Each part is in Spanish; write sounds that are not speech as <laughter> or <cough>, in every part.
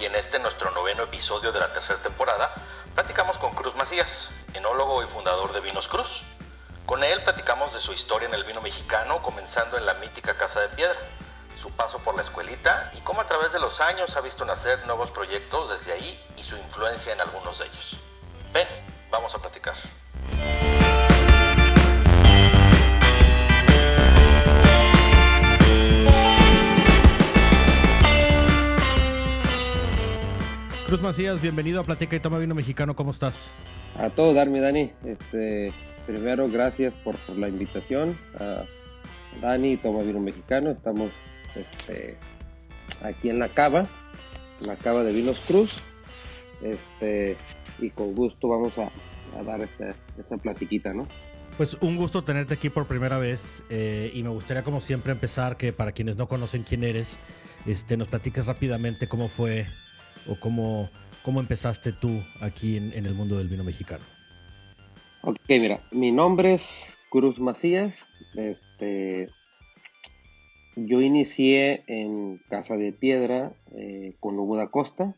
y en este nuestro noveno episodio de la tercera temporada platicamos con Cruz Macías, enólogo y fundador de Vinos Cruz. Con él platicamos de su historia en el vino mexicano, comenzando en la mítica Casa de Piedra, su paso por la escuelita y cómo a través de los años ha visto nacer nuevos proyectos desde ahí y su influencia en algunos de ellos. Ven, vamos a platicar. Cruz Macías, bienvenido a Platica y Toma Vino Mexicano, ¿cómo estás? A todo darme, Dani. Este, primero, gracias por, la invitación. A Dani, Toma Vino Mexicano, estamos este, aquí en la cava, la cava de Vinos Cruz. Este, y con gusto vamos a, dar esta, esta platiquita, ¿no? Pues un gusto tenerte aquí por primera vez eh, y me gustaría como siempre empezar que para quienes no conocen quién eres, este, nos platiques rápidamente cómo fue o cómo, cómo empezaste tú aquí en, el mundo del vino mexicano? Ok, mira, mi nombre es Cruz Macías. Este, yo inicié en Casa de Piedra eh, con Hugo da Costa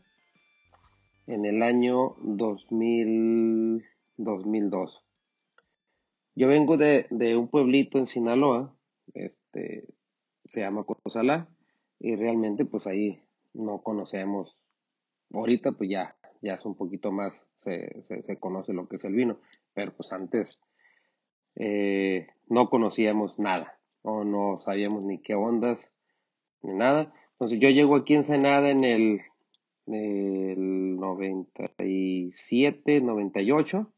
en el año 2000, 2002. Yo vengo de, un pueblito en Sinaloa, este, se llama Cosalá, y realmente pues ahí no conocemos ahorita pues ya, ya es un poquito más, se, se, conoce lo que es el vino, pero pues antes eh, no conocíamos nada, o no sabíamos ni qué ondas, ni nada. Entonces yo llego aquí en Senada en el, el 97, 98.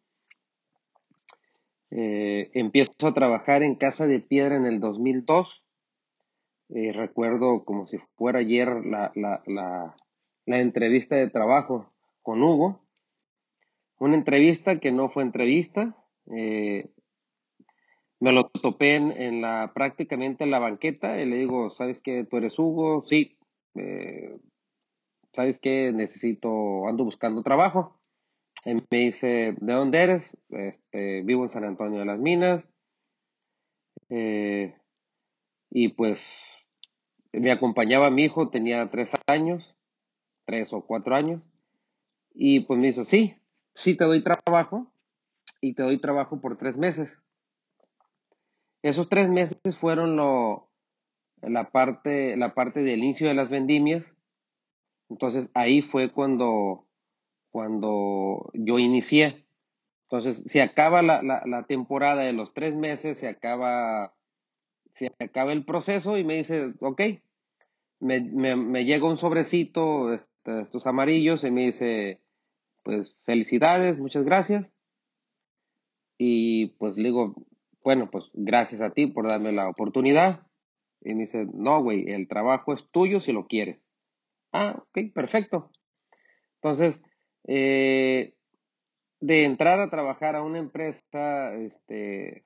Eh, empiezo a trabajar en Casa de Piedra en el 2002. Eh, recuerdo como si fuera ayer la, la entrevista de trabajo con Hugo. Una entrevista que no fue entrevista. Eh, me lo topé en, la prácticamente en la banqueta y le digo, ¿sabes qué? ¿Tú eres Hugo? Sí. Eh, ¿Sabes qué? Necesito, ando buscando trabajo. Y me dice, ¿de dónde eres? Este, vivo en San Antonio de las Minas. Eh, y pues me acompañaba mi hijo, tenía tres años tres o cuatro años. Y pues me dijo, sí, sí te doy trabajo y te doy trabajo por tres meses. Esos tres meses fueron lo, la, parte, la parte del inicio de las vendimias. Entonces ahí fue cuando, cuando yo inicié. Entonces se acaba la, la, temporada de los tres meses, se acaba, se acaba el proceso y me dice, ok, me, me, me llega un sobrecito, estos amarillos y me dice, pues felicidades, muchas gracias. Y pues le digo, bueno, pues gracias a ti por darme la oportunidad. Y me dice, no, güey, el trabajo es tuyo si lo quieres. Ah, ok, perfecto. Entonces, eh, de entrar a trabajar a una empresa este,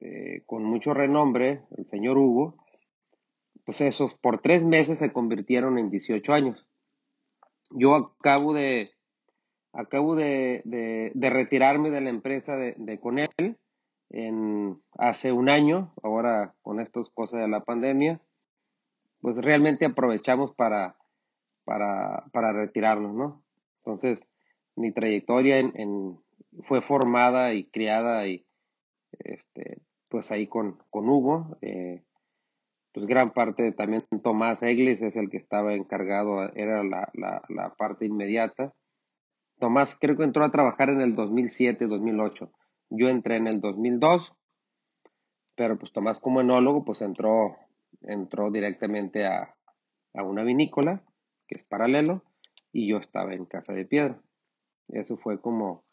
eh, con mucho renombre, el señor Hugo, pues esos por tres meses se convirtieron en 18 años yo acabo de, acabo de, de, retirarme de la empresa de, de Conel en, hace un año, ahora con estas cosas de la pandemia, pues realmente aprovechamos para, para, para retirarnos, ¿no? Entonces, mi trayectoria en, fue formada y criada y, este, pues ahí con, con Hugo. Eh, pues gran parte también Tomás Eglis es el que estaba encargado, era la, la, parte inmediata. Tomás creo que entró a trabajar en el 2007-2008. Yo entré en el 2002, pero pues Tomás como enólogo pues entró, entró directamente a, a una vinícola, que es paralelo, y yo estaba en Casa de Piedra. Eso fue como,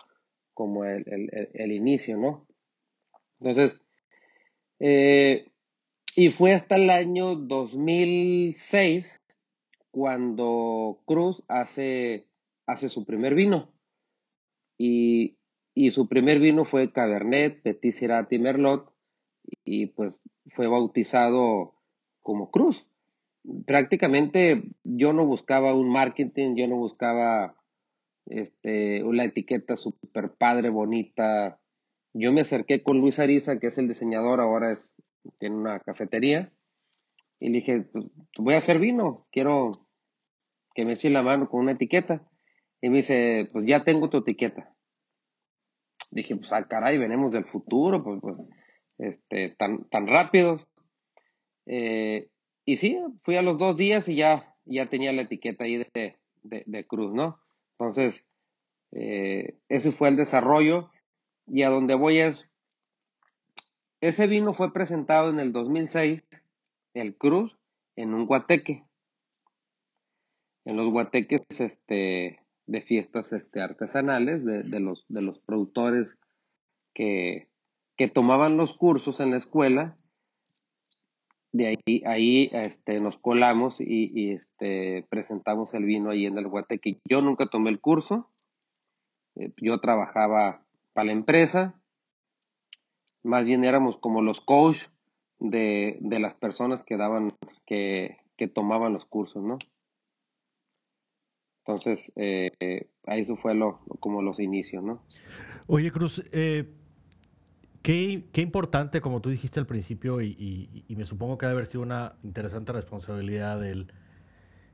como el, el, el inicio, ¿no? Entonces, eh, y fue hasta el año 2006 cuando Cruz hace, hace su primer vino. Y, su primer vino fue Cabernet, Petit y Merlot. Y pues fue bautizado como Cruz. Prácticamente yo no buscaba un marketing, yo no buscaba este, una etiqueta super padre, bonita. Yo me acerqué con Luis Ariza, que es el diseñador, ahora es tiene una cafetería. Y le dije, pues, voy a hacer vino, quiero que me eche la mano con una etiqueta. Y me dice, pues ya tengo tu etiqueta. Dije, pues ah, caray, venimos del futuro, pues, pues este, tan, tan rápido. Eh, y sí, fui a los dos días y ya, ya tenía la etiqueta ahí de, de, cruz, ¿no? Entonces, eh, ese fue el desarrollo. Y a donde voy es, ese vino fue presentado en el 2006, el cruz, en un guateque. En los guateques este, de fiestas este, artesanales de, los, de los productores que, que tomaban los cursos en la escuela de ahí, ahí este, nos colamos y, este, presentamos el vino ahí en el Guateque. Yo nunca tomé el curso, eh, yo trabajaba para la empresa, más bien éramos como los coach de, las personas que daban, que, tomaban los cursos, ¿no? Entonces, eh, ahí eso fue lo, como los inicios, ¿no? Oye, Cruz, eh, Qué, importante, como tú dijiste al principio, y, me supongo que debe haber sido una interesante responsabilidad el,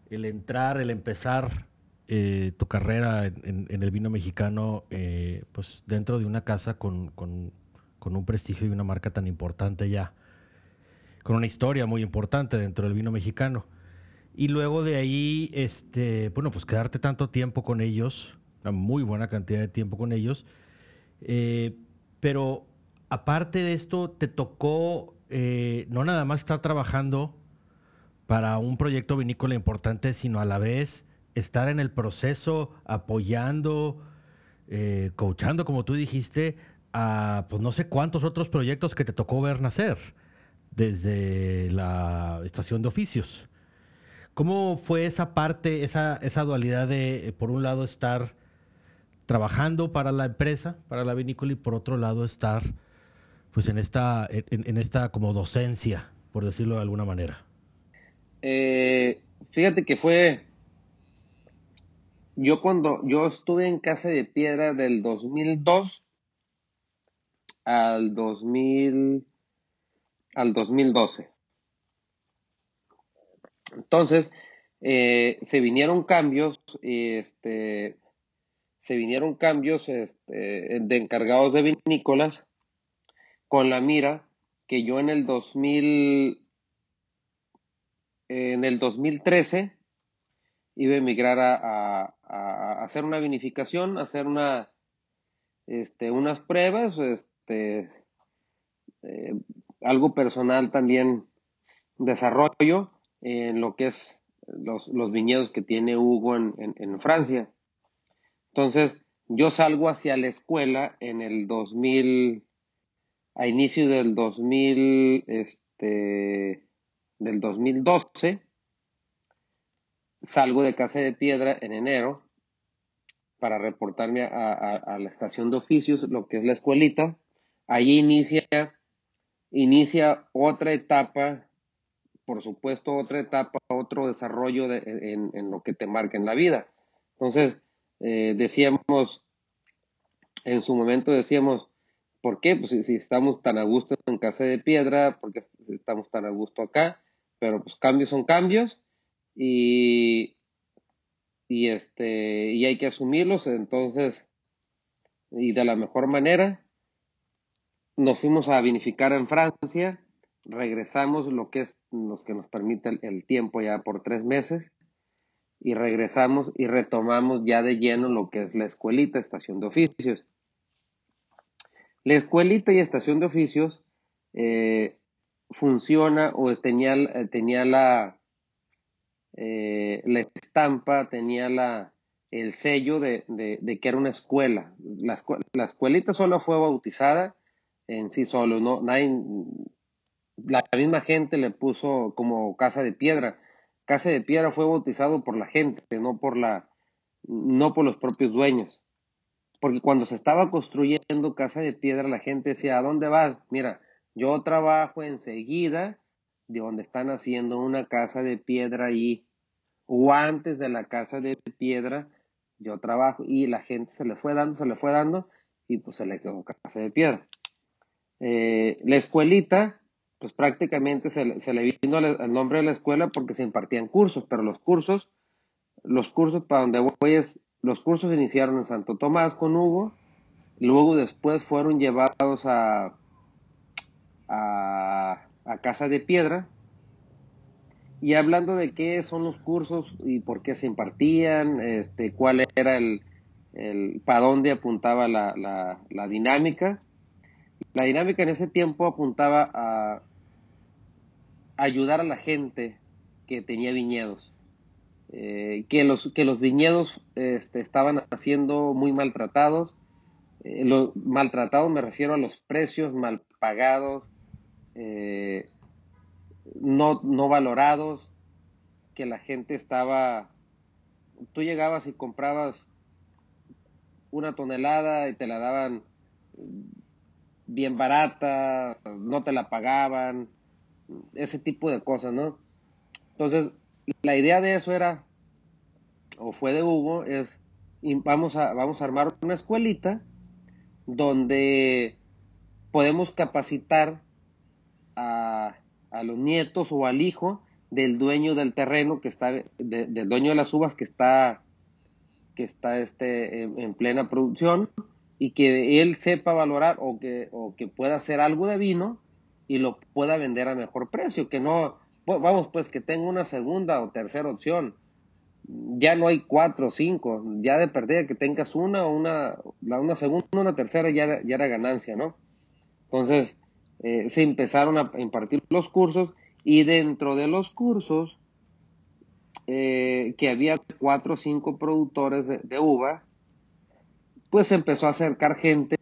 el entrar, el empezar eh, tu carrera en, el vino mexicano, eh, pues dentro de una casa con, con, un prestigio y una marca tan importante ya, con una historia muy importante dentro del vino mexicano. Y luego de ahí, este, bueno, pues quedarte tanto tiempo con ellos, una muy buena cantidad de tiempo con ellos, eh, pero aparte de esto, te tocó eh, no nada más estar trabajando para un proyecto vinícola importante, sino a la vez estar en el proceso, apoyando, eh, coachando, como tú dijiste, a pues no sé cuántos otros proyectos que te tocó ver nacer desde la estación de oficios. ¿Cómo fue esa parte, esa, esa dualidad de, por un lado, estar trabajando para la empresa, para la vinícola, y por otro lado, estar pues en esta, en, esta como docencia, por decirlo de alguna manera? Eh, fíjate que fue, yo cuando, yo estuve en Casa de Piedra del 2002 al 2000, al 2012. Entonces, eh, se vinieron cambios, este, se vinieron cambios este, de encargados de vinícolas con la mira que yo en el 2000, en el 2013 iba a emigrar a, hacer una vinificación, a hacer una, este, unas pruebas, este, eh, algo personal también, desarrollo en lo que es los, viñedos que tiene Hugo en, en, Francia. Entonces, yo salgo hacia la escuela en el 2000, a inicio del 2000, este, del 2012, salgo de Casa de Piedra en enero para reportarme a, la estación de oficios, lo que es la escuelita. Allí inicia, inicia otra etapa, por supuesto, otra etapa, otro desarrollo en, lo que te marca en la vida. Entonces, eh, decíamos, en su momento decíamos, ¿Por qué? Pues si, estamos tan a gusto en Casa de Piedra, porque estamos tan a gusto acá, pero pues cambios son cambios y, y este y hay que asumirlos, entonces y de la mejor manera nos fuimos a vinificar en Francia, regresamos lo que es lo que nos permite el, tiempo ya por tres meses y regresamos y retomamos ya de lleno lo que es la escuelita, estación de oficios. La escuelita y estación de oficios eh, funciona o tenía, eh, tenía la, eh, la estampa, tenía la, el sello de, que era una escuela. La, la, escuelita solo fue bautizada en sí solo, no, nadie, la misma gente le puso como casa de piedra. Casa de piedra fue bautizado por la gente, no por la, no por los propios dueños. Porque cuando se estaba construyendo Casa de Piedra, la gente decía, ¿a dónde vas? Mira, yo trabajo enseguida de donde están haciendo una casa de piedra ahí, o antes de la casa de piedra, yo trabajo, y la gente se le fue dando, se le fue dando, y pues se le quedó casa de piedra. Eh, la escuelita pues prácticamente se, se le vino el nombre de la escuela porque se impartían cursos, pero los cursos, los cursos para donde voy es, los cursos iniciaron en Santo Tomás con Hugo, luego después fueron llevados a, a, a Casa de Piedra, y hablando de qué son los cursos y por qué se impartían, este, cuál era el, el para dónde apuntaba la, la, la dinámica. La dinámica en ese tiempo apuntaba a ayudar a la gente que tenía viñedos. Eh, que, los, que los viñedos este, estaban siendo muy maltratados. Eh, los maltratados me refiero a los precios mal pagados, eh, no, no valorados, que la gente estaba... Tú llegabas y comprabas una tonelada y te la daban bien barata, no te la pagaban, ese tipo de cosas, ¿no? Entonces, la idea de eso era, o fue de Hugo, es, vamos a, vamos a armar una escuelita donde podemos capacitar a, a los nietos o al hijo del dueño del terreno que está, del dueño de las uvas que está, que está este, en, plena producción y que él sepa valorar o que, o que pueda hacer algo de vino y lo pueda vender a mejor precio, que no, vamos, pues que tenga una segunda o tercera opción. Ya no hay cuatro o cinco, ya de perdida que tengas una o una, una segunda, una tercera ya, ya era ganancia, ¿no? Entonces, eh, se empezaron a impartir los cursos y dentro de los cursos, eh, que había cuatro o cinco productores de, uva, pues empezó a acercar gente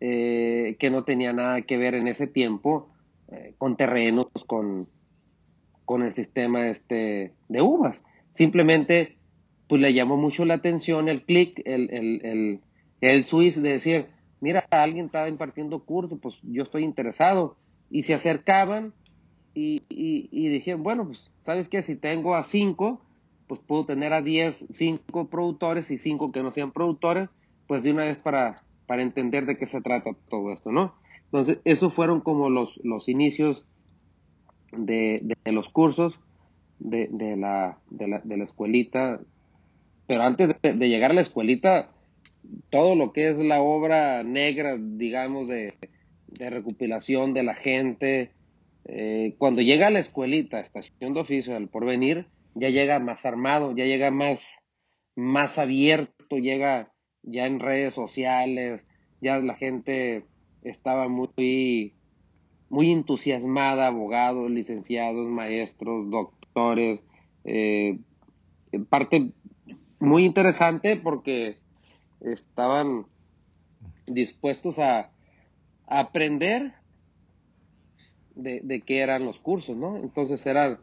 eh, que no tenía nada que ver en ese tiempo con terrenos, con, con el sistema este de uvas. Simplemente, pues le llamó mucho la atención el clic, el, el, el, el de decir, mira, alguien está impartiendo curso, pues yo estoy interesado. Y se acercaban y, y, dijeron, bueno, pues, ¿sabes qué? Si tengo a cinco, pues puedo tener a diez, cinco productores y cinco que no sean productores, pues de una vez para, para entender de qué se trata todo esto, ¿no? Entonces, esos fueron como los, los inicios de, de los cursos de, de, la, de, la, de escuelita. Pero antes de, de llegar a la escuelita, todo lo que es la obra negra, digamos, de, recopilación de la gente. Eh, cuando llega a la escuelita, estación de oficio del porvenir, ya llega más armado, ya llega más, más abierto, llega ya en redes sociales, ya la gente estaba muy, muy entusiasmada, abogados, licenciados, maestros, doctores, eh, parte muy interesante porque estaban dispuestos a, aprender de, qué eran los cursos, ¿no? Entonces era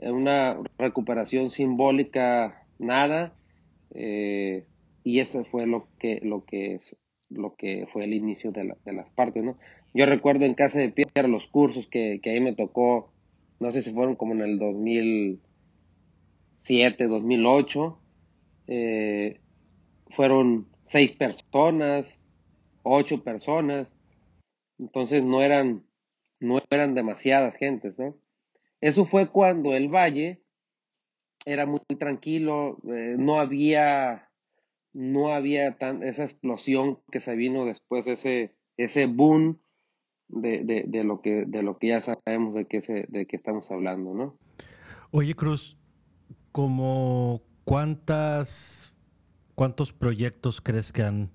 una recuperación simbólica, nada, eh, y eso fue lo que, lo que lo que fue el inicio de, las partes, ¿no? Yo recuerdo en Casa de Piedra los cursos que, que ahí me tocó, no sé si fueron como en el 2007, 2008, eh, fueron seis personas, ocho personas, entonces no eran, no eran demasiadas gentes, ¿no? Eso fue cuando el valle era muy tranquilo, eh, no había, no había tan, esa explosión que se vino después, ese, ese boom de, de, de, lo que, de lo que ya sabemos de qué, se, de qué estamos hablando, ¿no? Oye, Cruz, como cuántas ¿Cuántos proyectos crees que han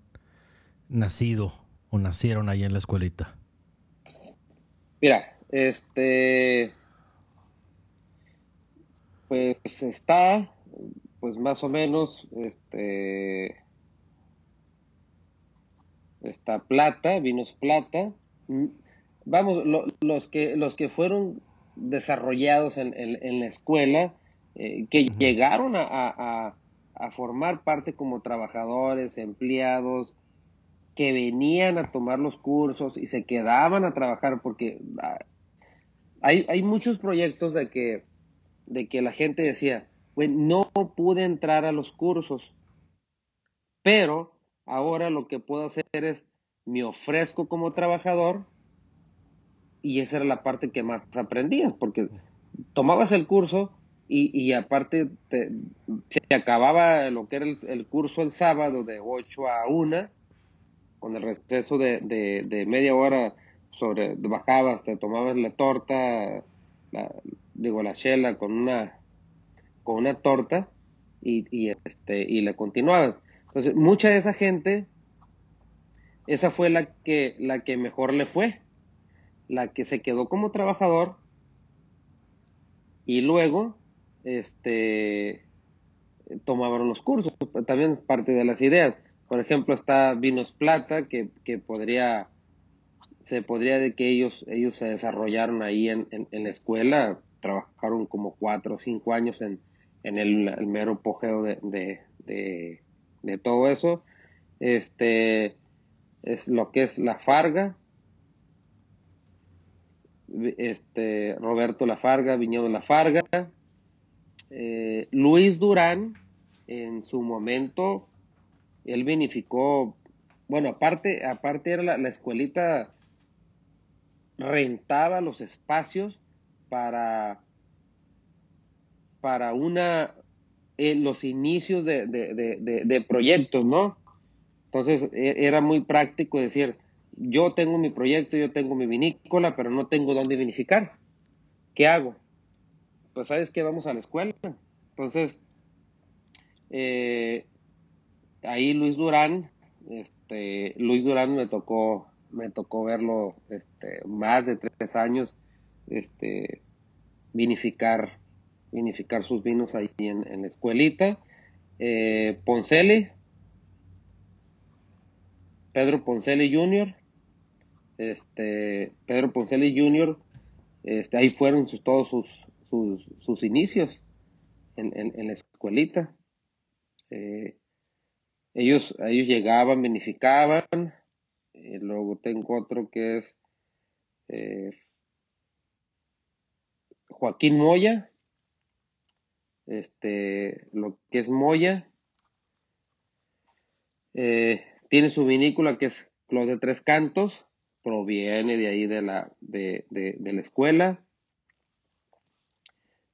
nacido o nacieron ahí en la escuelita? Mira, este, pues está, pues más o menos, este, está plata, vinos plata. Vamos, los que los que fueron desarrollados en, la escuela, eh, que llegaron a, a formar parte como trabajadores, empleados, que venían a tomar los cursos y se quedaban a trabajar porque ah, hay, hay muchos proyectos de que, de que la gente decía, no pude entrar a los cursos, pero ahora lo que puedo hacer es, me ofrezco como trabajador y esa era la parte que más aprendías, porque tomabas el curso y, y aparte te, se acababa lo que era el, curso el sábado de 8 a 1, con el receso de, de, media hora sobre bajabas, te tomabas la torta, la, digo la chela con una una torta y, y este y le continuabas. Entonces, mucha de esa gente esa fue la que la que mejor le fue la que se quedó como trabajador y luego este tomaban los cursos, también parte de las ideas. Por ejemplo, está Vinos Plata, que, podría, se podría de que ellos, ellos se desarrollaron ahí en, la escuela, trabajaron como cuatro o cinco años en, el, mero pojeo de, de, todo eso. Este es lo que es la Farga, este, Roberto Lafarga, Viñedo Lafarga, eh, Luis Durán, en su momento, él vinificó, bueno, aparte, aparte era la, escuelita, rentaba los espacios para, para una, eh, los inicios de, de proyectos, ¿no? Entonces e, era muy práctico decir, yo tengo mi proyecto, yo tengo mi vinícola, pero no tengo dónde vinificar. ¿Qué hago? Pues sabes que vamos a la escuela. Entonces, eh, ahí Luis Durán, este, Luis Durán me tocó, me tocó verlo este, más de tres años, este, vinificar, vinificar sus vinos ahí en, la escuelita. Eh, Poncelli, Pedro Poncelli Jr., este, Pedro Poncelli Jr., este, ahí fueron todos sus, sus, inicios en, la escuelita. Eh, ellos, ellos llegaban, vinificaban. Eh, luego tengo otro que es eh, Joaquín Moya. Este, lo que es Moya. tiene su vinícola que es Clos de Tres Cantos proviene de ahí de la, de, la escuela.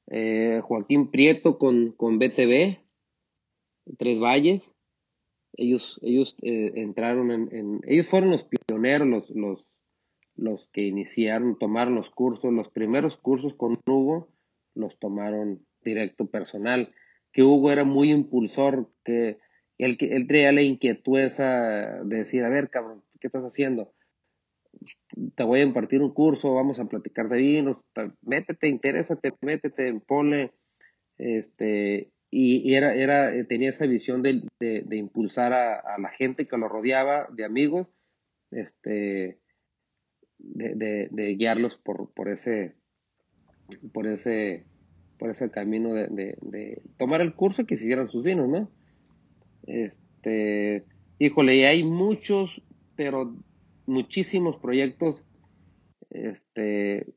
Eh, Joaquín Prieto con, con BTV, Tres Valles. Ellos, ellos eh, entraron en, ellos fueron los pioneros, los, los, los que iniciaron, tomaron los cursos, los primeros cursos con Hugo los tomaron directo personal, que Hugo era muy impulsor, que él, él traía la inquietud esa de decir, a ver, cabrón, ¿qué estás haciendo? te voy a impartir un curso, vamos a platicar de vinos, métete, interésate, métete, ponle, este, y, era, era, eh, tenía esa visión de, de, impulsar a, la gente que lo rodeaba, de amigos, este, de, de guiarlos por, por ese, por ese, por ese camino de, tomar el curso y que siguieran sus vinos, ¿no? Este, híjole, y hay muchos, pero muchísimos proyectos este,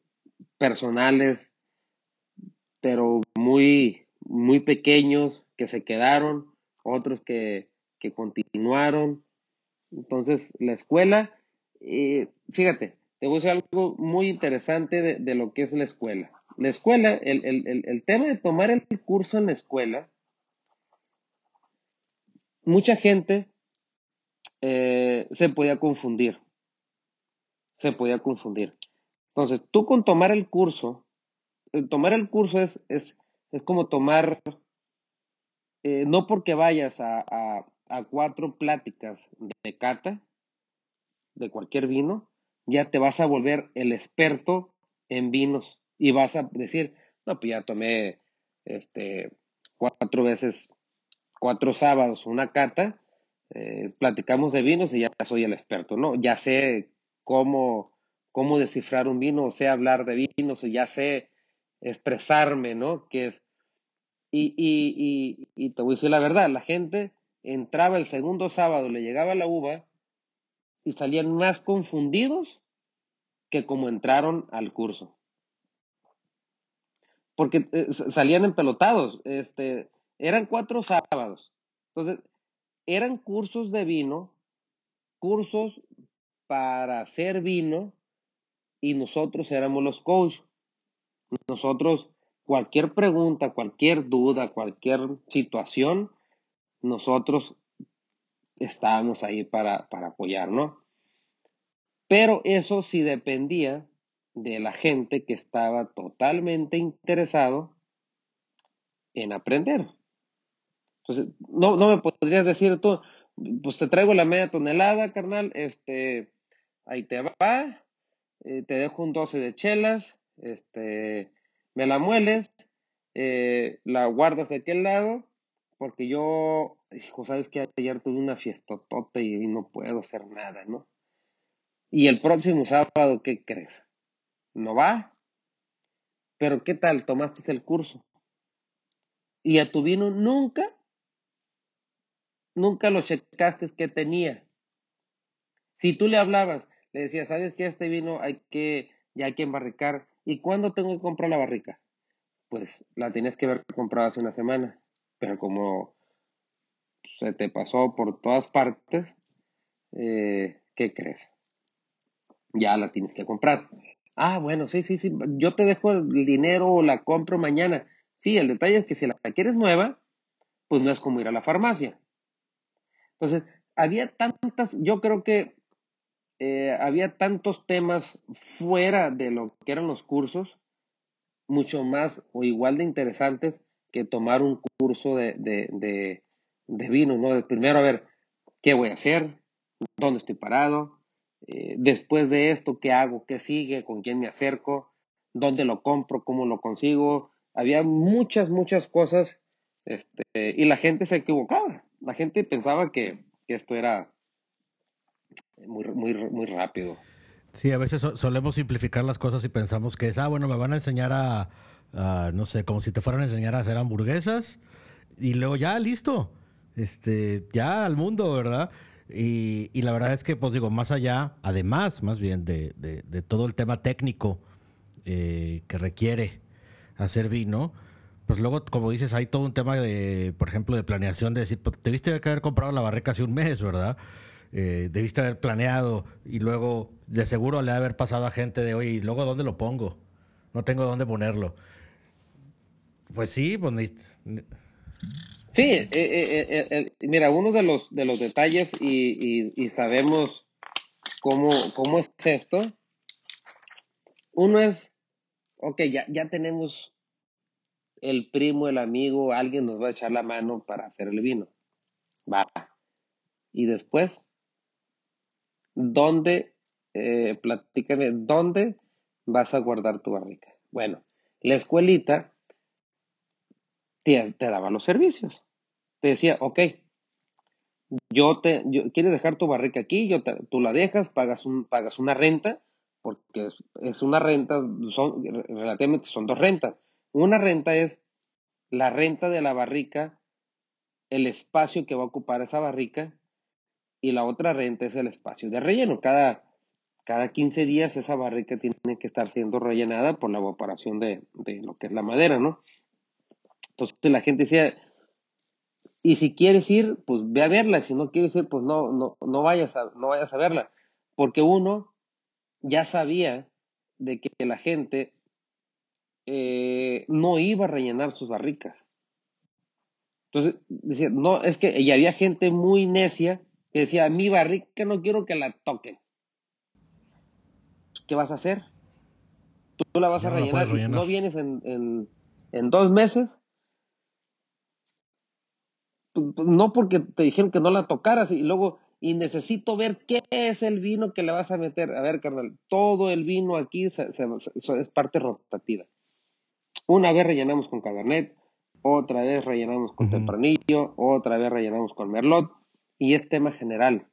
personales, pero muy, muy pequeños que se quedaron, otros que, que continuaron. Entonces, la escuela, eh, fíjate, te voy a decir algo muy interesante de, lo que es la escuela. La escuela, el, el, el, tema de tomar el curso en la escuela, mucha gente eh, se podía confundir se podía confundir. Entonces, tú con tomar el curso, eh, tomar el curso es, es, es como tomar, eh, no porque vayas a, a, cuatro pláticas de cata, de cualquier vino, ya te vas a volver el experto en vinos y vas a decir, no, pues ya tomé este, cuatro veces, cuatro sábados una cata, eh, platicamos de vinos y ya soy el experto, ¿no? Ya sé cómo, cómo descifrar un vino, sé hablar de vinos, o ya sé expresarme, ¿no? Que es, y, y, y, te voy a decir la verdad, la gente entraba el segundo sábado, le llegaba la uva y salían más confundidos que como entraron al curso. Porque eh, salían empelotados, este, eran cuatro sábados. Entonces, eran cursos de vino, cursos para hacer vino y nosotros éramos los coaches. Nosotros, cualquier pregunta, cualquier duda, cualquier situación, nosotros estábamos ahí para, para. Pero eso sí dependía de la gente que estaba totalmente interesado en aprender. Entonces, no, no me podrías decir tú, pues te traigo la media tonelada, carnal, este, ahí te va, eh, te dejo un 12 de chelas, este, me la mueles, eh, la guardas de aquel lado, porque yo, hijo, sabes que ayer tuve una fiestotota y no puedo hacer nada, ¿no? Y el próximo sábado, ¿qué crees? ¿No va? Pero ¿qué tal? Tomaste el curso. Y a tu vino nunca, nunca lo checaste que tenía. Si tú le hablabas, le decías, ¿sabes que este vino hay que, ya hay que embarricar? ¿Y cuándo tengo que comprar la barrica? Pues la tienes que haber comprado hace una semana pero como se te pasó por todas partes, eh, ¿qué crees? Ya la tienes que comprar. Ah, bueno, sí, sí, sí, yo te dejo el dinero o la compro mañana. Sí, el detalle es que si la quieres nueva, pues no es como ir a la farmacia. Entonces, había tantas, yo creo que eh, había tantos temas fuera de lo que eran los cursos, mucho más o igual de interesantes que tomar un curso de, de, de, vino, ¿no? Primero, a ver, ¿qué voy a hacer? ¿Dónde estoy parado? Eh, después de esto, ¿qué hago? ¿Qué sigue? ¿Con quién me acerco? ¿Dónde lo compro? ¿Cómo lo consigo? Había muchas, muchas cosas este, y la gente se equivocaba. La gente pensaba que, que esto era muy, muy, muy rápido. Sí, a veces solemos simplificar las cosas y pensamos que es, ah, bueno, me van a enseñar a, no sé, como si te fueran a enseñar a hacer hamburguesas y luego ya, listo, este, ya al mundo, ¿verdad? Y, la verdad es que, pues digo, más allá, además, más bien, de, de, todo el tema técnico eh, que requiere hacer vino, pues luego, como dices, hay todo un tema de, por ejemplo, de planeación, de decir, pues debiste haber comprado la barrica hace un mes, ¿verdad? Eh, debiste haber planeado y luego de seguro le ha haber pasado a gente de, oye, ¿y luego dónde lo pongo? No tengo dónde ponerlo. Pues sí, pues... Sí, eh, eh, eh, mira, uno de los, de los detalles y, y, sabemos cómo, cómo es esto, uno es, ok, ya, tenemos el primo, el amigo, alguien nos va a echar la mano para hacer el vino. Va. Y después, ¿dónde, platícame, dónde vas a guardar tu barrica? Bueno, la escuelita te, daba los servicios. Te decía, ok, yo te, quieres dejar tu barrica aquí, yo tú la dejas, pagas, un, pagas una renta, porque es, una renta, son, relativamente son dos rentas. Una renta es la renta de la barrica, el espacio que va a ocupar esa barrica, y la otra renta es el espacio de relleno. Cada, cada 15 días esa barrica tiene que estar siendo rellenada por la evaporación de, de lo que es la madera, ¿no? Entonces la gente decía, y si quieres ir, pues ve a verla, si no quieres ir, pues no, no, no, vayas, a, no vayas a verla, porque uno ya sabía de que la gente eh, no iba a rellenar sus barricas. Entonces, decía, no, es que y había gente muy necia que decía, mi barrica no quiero que la toquen. ¿Qué vas a hacer? Tú, la vas a rellenar. Si no vienes en, en, en dos meses, no porque te dijeron que no la tocaras y luego, y necesito ver qué es el vino que le vas a meter. A ver, carnal, todo el vino aquí es parte rotativa. Una vez rellenamos con Cabernet, otra vez rellenamos con Tempranillo, otra vez rellenamos con Merlot, y es tema general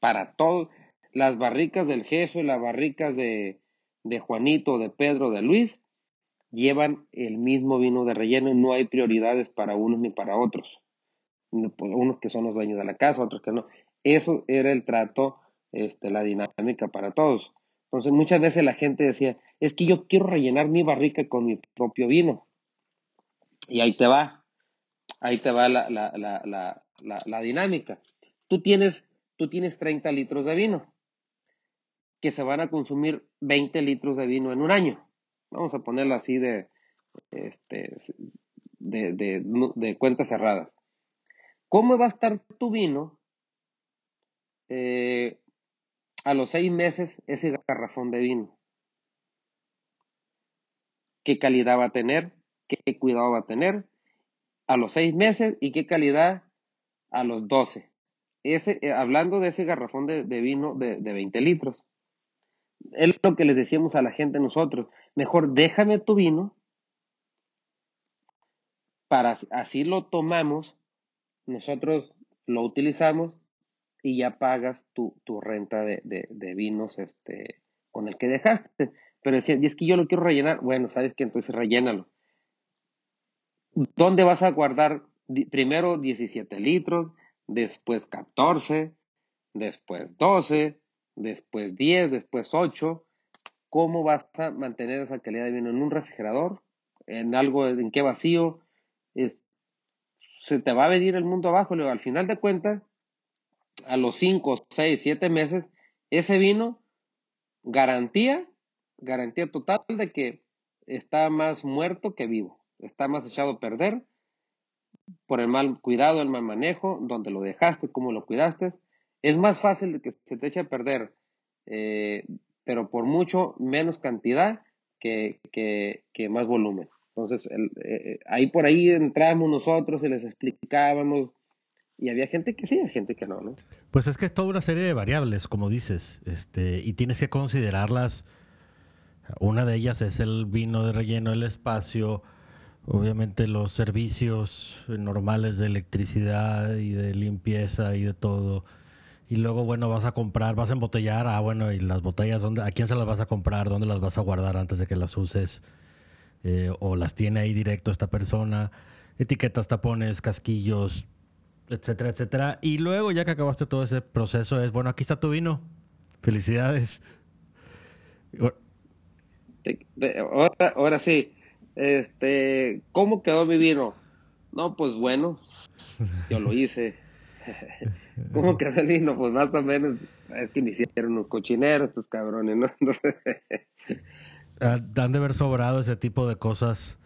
para todos. Las barricas del jefe, las barricas de, de Juanito, de Pedro, de Luis, llevan el mismo vino de relleno, no hay prioridades para unos ni para otros. Pues, unos que son los dueños de la casa, otros que no. Eso era el trato, este, la dinámica para todos. Entonces muchas veces la gente decía, es que yo quiero rellenar mi barrica con mi propio vino. Y ahí te va, ahí te va la, la, la, la dinámica. Tú tienes, tú tienes 30 litros de vino. que se van a consumir 20 litros de vino en un año. Vamos a ponerlo así de, este, de, de, de cuentas cerradas. ¿Cómo va a estar tu vino eh, a los seis meses ese garrafón de vino? ¿Qué calidad va a tener? ¿Qué cuidado va a tener? A los seis meses y qué calidad a los doce. Ese, eh, hablando de ese garrafón de, vino de, de 20 litros. Es lo que les decíamos a la gente nosotros. Mejor déjame tu vino para así lo tomamos, nosotros lo utilizamos y ya pagas tu, tu renta de, de, vinos este, con el que dejaste. <laughs> Pero decía, y es que yo lo quiero rellenar. Bueno, sabes que entonces rellénalo. ¿Dónde vas a guardar primero 17 litros, después 14, después 12, después 10, después 8? ¿Cómo vas a mantener esa calidad de vino en un refrigerador? ¿En algo, en qué vacío? es, se te va a venir el mundo abajo. Luego, al final de cuentas, a los 5, 6, 7 meses, ese vino, garantía, garantía total de que está más muerto que vivo. Está más echado a perder por el mal cuidado, el mal manejo, donde lo dejaste, cómo lo cuidaste. Es más fácil que se te eche a perder, eh, pero por mucho menos cantidad que, que más volumen. Entonces, el, eh, eh, ahí por ahí entramos nosotros y les explicábamos. Y había gente que sí, había gente que no, ¿no? Pues es que es toda una serie de variables, como dices, este, y tienes que considerarlas. Una de ellas es el vino de relleno, el espacio, obviamente los servicios normales de electricidad y de limpieza y de todo. Y luego, bueno, vas a comprar, vas a embotellar, ah, bueno, y las botellas, ¿dónde, ¿a quién se las vas a comprar? ¿Dónde las vas a guardar antes de que las uses? Eh, o las tiene ahí directo esta persona, etiquetas, tapones, casquillos, etcétera, etcétera. Y luego, ya que acabaste todo ese proceso, es bueno, aquí está tu vino. Felicidades. Ahora, ahora sí, este, ¿cómo quedó mi vino? No, pues bueno, yo lo hice. <laughs> ¿Cómo <laughs> quedó el vino? Pues más o menos, es que me hicieron un cochinero estos cabrones, ¿no? <laughs> Entonces, Han de haber sobrado ese tipo de cosas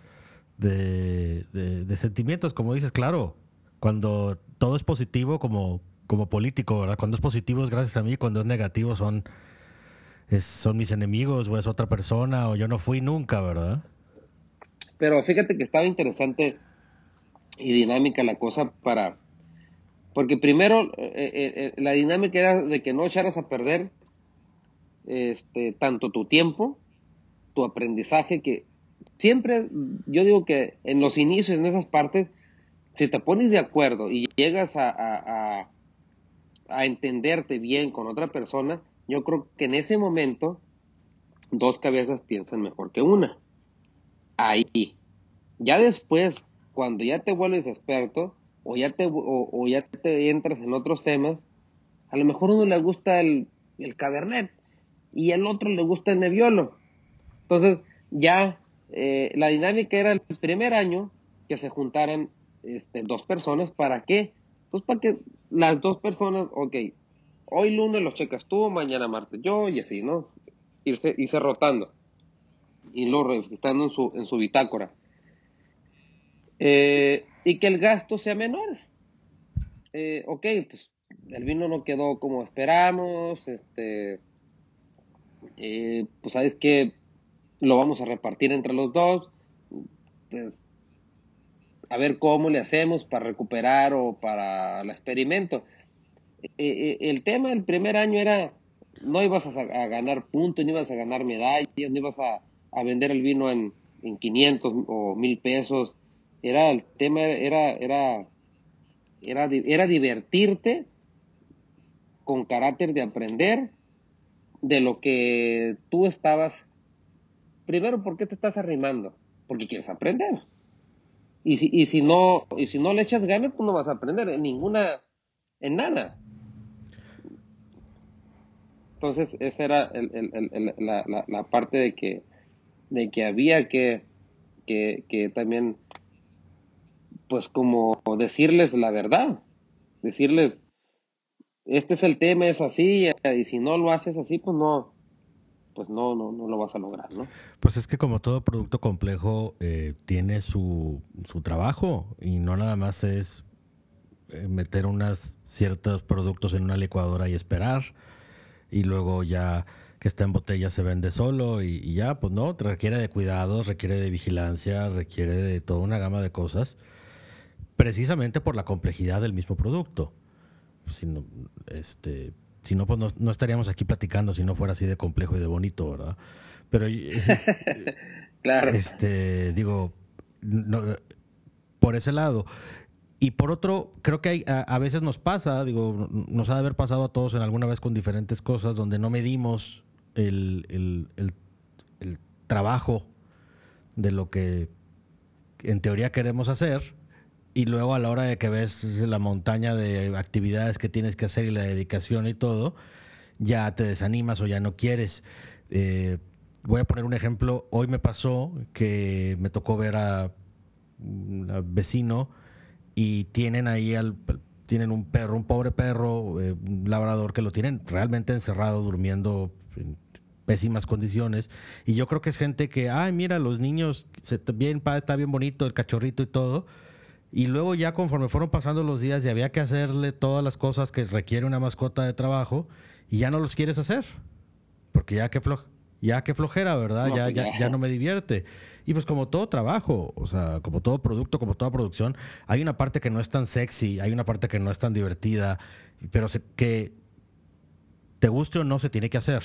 de, de, sentimientos, como dices, claro, cuando todo es positivo como, como político, ¿verdad? Cuando es positivo es gracias a mí, cuando es negativo son, son mis enemigos o es otra persona o yo no fui nunca, ¿verdad? Pero fíjate que estaba interesante y dinámica la cosa para... Porque primero eh, eh, eh, la dinámica era de que no echaras a perder este, tanto tu tiempo tu aprendizaje que siempre, yo digo que en los inicios, en esas partes, si te pones de acuerdo y llegas a, a, entenderte bien con otra persona, yo creo que en ese momento dos cabezas piensan mejor que una. Ahí. Ya después, cuando ya te vuelves experto o ya te, o, ya te entras en otros temas, a lo mejor uno le gusta el, el cabernet y al otro le gusta el neviolo. Entonces, ya eh, la dinámica era el primer año que se juntaran este, dos personas. ¿Para qué? Pues para que las dos personas, ok, hoy lunes lo checas tú, mañana martes yo, y así, ¿no? Irse, irse rotando. Y luego registrando en su, en su bitácora. Eh, y que el gasto sea menor. Eh, ok, pues el vino no quedó como esperamos, este, pues sabes que lo vamos a repartir entre los dos. Pues, a ver cómo le hacemos para recuperar o para el experimento. E, e, el tema del primer año era, no ibas a, ganar puntos, no ibas a ganar medallas, no ibas a, vender el vino en, en 500 o 1000 pesos. Era el tema, era, era, era, era divertirte con carácter de aprender de lo que tú estabas primero, ¿por qué te estás arrimando? Porque quieres aprender. Y si, y si no, y si no le echas ganas, pues no vas a aprender en ninguna, en nada. Entonces, esa era el, el, la, la, parte de que, de que había que, que, que también, pues como decirles la verdad, decirles, este es el tema, es así, y si no lo haces así, pues no, pues no, no, no lo vas a lograr, ¿no? Pues es que como todo producto complejo eh, tiene su, su trabajo y no nada más es eh, meter unos ciertos productos en una licuadora y esperar y luego ya que está en botella se vende solo y, y, ya, pues no, requiere de cuidados, requiere de vigilancia, requiere de toda una gama de cosas, precisamente por la complejidad del mismo producto. Si no, este, si no, pues no, estaríamos aquí platicando si no fuera así de complejo y de bonito, ¿verdad? Pero, <laughs> claro. Este, digo, por ese lado. Y por otro, creo que hay, a, veces nos pasa, digo, nos ha de haber pasado a todos en alguna vez con diferentes cosas donde no medimos el, el, el, el trabajo de lo que en teoría queremos hacer y luego a la hora de que ves la montaña de actividades que tienes que hacer y la dedicación y todo, ya te desanimas o ya no quieres. Eh, voy a poner un ejemplo. Hoy me pasó que me tocó ver a un vecino y tienen ahí al, tienen un perro, un pobre perro, eh, un labrador que lo tienen realmente encerrado, durmiendo en pésimas condiciones. Y yo creo que es gente que, ay, mira, los niños, se, bien, está bien bonito el cachorrito y todo y luego ya conforme fueron pasando los días y había que hacerle todas las cosas que requiere una mascota de trabajo y ya no los quieres hacer. Porque ya que, ya que flojera, ¿verdad? ya, pues ya, ya, no me divierte. Y pues como todo trabajo, o sea, como todo producto, como toda producción, hay una parte que no es tan sexy, hay una parte que no es tan divertida, pero que te guste o no se tiene que hacer.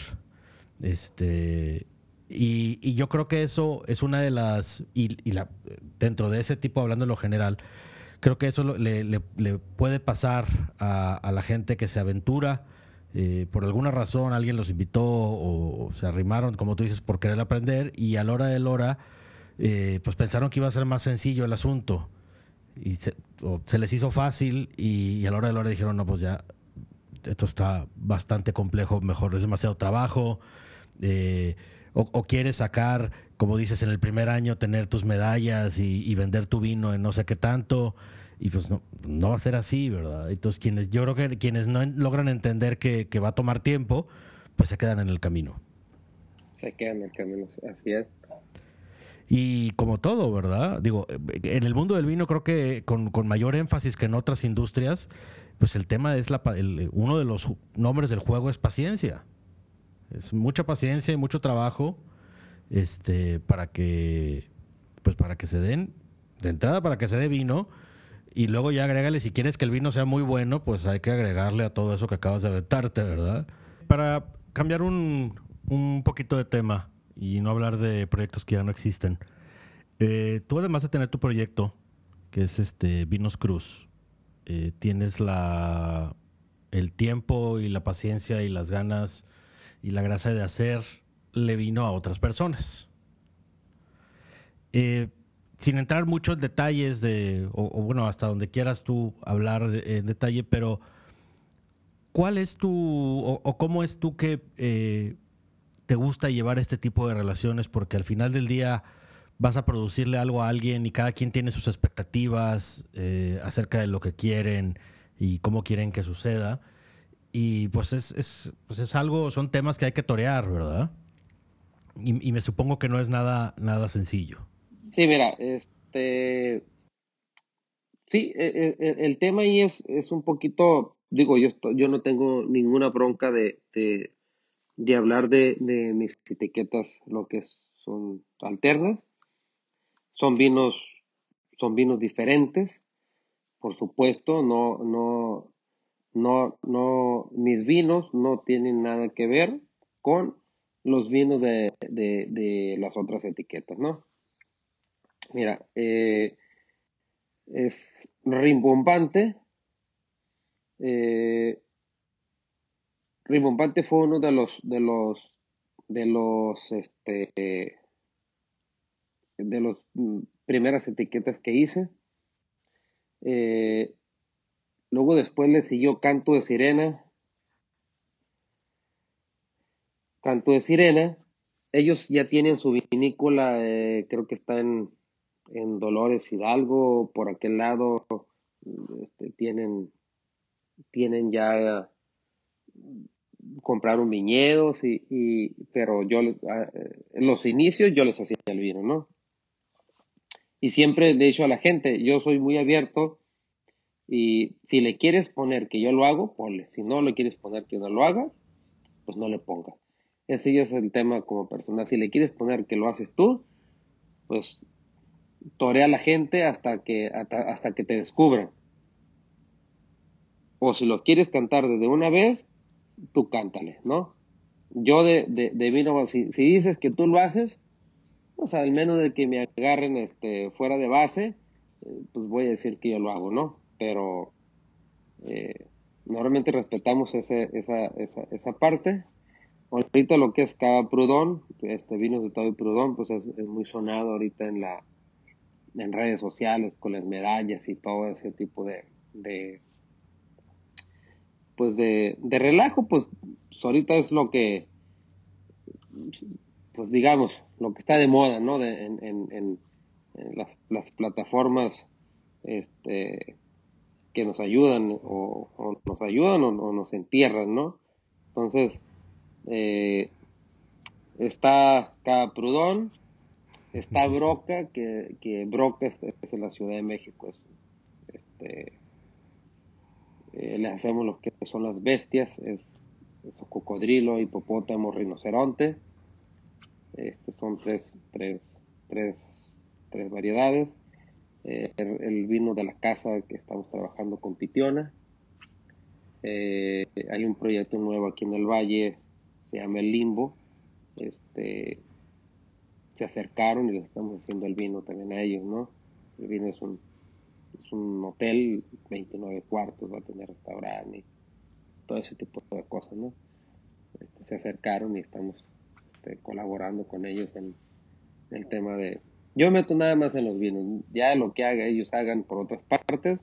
Este, y, yo creo que eso es una de las, y, la, dentro de ese tipo, hablando en lo general, creo que eso le, puede pasar a, la gente que se aventura. Eh, por alguna razón alguien los invitó o, se arrimaron, como tú dices, por querer aprender y a la hora de la hora, eh, pues pensaron que iba a ser más sencillo el asunto y se, les hizo fácil y, a la hora de la hora dijeron, no, pues ya, esto está bastante complejo, mejor, es demasiado trabajo. Eh, o, quieres sacar, como dices, en el primer año tener tus medallas y, vender tu vino en no sé qué tanto. Y pues no, no va a ser así, ¿verdad? Entonces, quienes, yo creo que quienes no logran entender que, va a tomar tiempo, pues se quedan en el camino. Se quedan en el camino, así es. Y como todo, ¿verdad? Digo, en el mundo del vino creo que con, mayor énfasis que en otras industrias, pues el tema es la, uno de los nombres del juego es paciencia. Es mucha paciencia y mucho trabajo este, para que pues para que se den, de entrada para que se dé vino, y luego ya agrégale, si quieres que el vino sea muy bueno, pues hay que agregarle a todo eso que acabas de aventarte, ¿verdad? Para cambiar un, un poquito de tema y no hablar de proyectos que ya no existen. Eh, tú además de tener tu proyecto, que es este Vinos Cruz, eh, tienes la el tiempo y la paciencia y las ganas y la gracia de hacer le vino a otras personas. Eh, sin entrar mucho en detalles de, o, bueno, hasta donde quieras tú hablar en detalle, pero ¿cuál es tu, o, cómo es tú que eh, te gusta llevar este tipo de relaciones? Porque al final del día vas a producirle algo a alguien y cada quien tiene sus expectativas eh, acerca de lo que quieren y cómo quieren que suceda. Y pues es, es, pues es algo, son temas que hay que torear, ¿verdad? Y, me supongo que no es nada, nada sencillo. Sí, mira, este. Sí, e, e, el, tema ahí es, es un poquito. Digo, yo, yo no tengo ninguna bronca de, de, hablar de, de, mis etiquetas, lo que son alternas. Son vinos, son vinos diferentes, por supuesto, no, no, no, no, mis vinos no tienen nada que ver con los vinos de, de, las otras etiquetas, ¿no? Mira, eh, es rimbombante. Eh, rimbombante fue uno de los, de los, de los, este, de mm, primeras etiquetas que hice. Eh, Luego después le siguió Canto de Sirena. Canto de Sirena. Ellos ya tienen su vinícola, eh, creo que está en, Dolores Hidalgo, por aquel lado. Este, tienen, tienen ya compraron viñedos, y, pero yo, ah, en los inicios yo les hacía el vino, ¿no? Y siempre le he dicho a la gente, yo soy muy abierto y si le quieres poner que yo lo hago, ponle. Si no le quieres poner que no lo haga, pues no le ponga. Ese es el tema como persona. Si le quieres poner que lo haces tú, pues torea a la gente hasta que, hasta, que te descubran. O si lo quieres cantar desde una vez, tú cántale, ¿no? Yo de, de, vino, si, si, dices que tú lo haces, pues al menos de que me agarren este, fuera de base, eh, pues voy a decir que yo lo hago, ¿no? Pero eh, normalmente respetamos ese, esa, esa, esa parte. Ahorita lo que es cada prudón, este vino de todo prudón, pues es, muy sonado ahorita en la en redes sociales con las medallas y todo ese tipo de, de pues de, de relajo, pues, ahorita es lo que pues digamos, lo que está de moda, ¿no? De, en, en, las, las, plataformas este, que nos ayudan o, nos ayudan o, nos entierran, ¿no? Entonces, eh, está Caprudón, está Broca, que, que Broca es, en la Ciudad de México, este, eh, le hacemos lo que son las bestias, es, es cocodrilo, hipopótamo, rinoceronte, estos son tres, tres, tres, tres variedades. Eh, el, vino de la casa que estamos trabajando con Pitiona. Eh, hay un proyecto nuevo aquí en el valle, se llama El Limbo. Este, se acercaron y les estamos haciendo el vino también a ellos, ¿no? El vino es un, es un hotel, 29 cuartos, va a tener restaurante y todo ese tipo de cosas, ¿no? Este, se acercaron y estamos este, colaborando con ellos en el tema de... Yo meto nada más en los vinos, ya lo que haga ellos hagan por otras partes,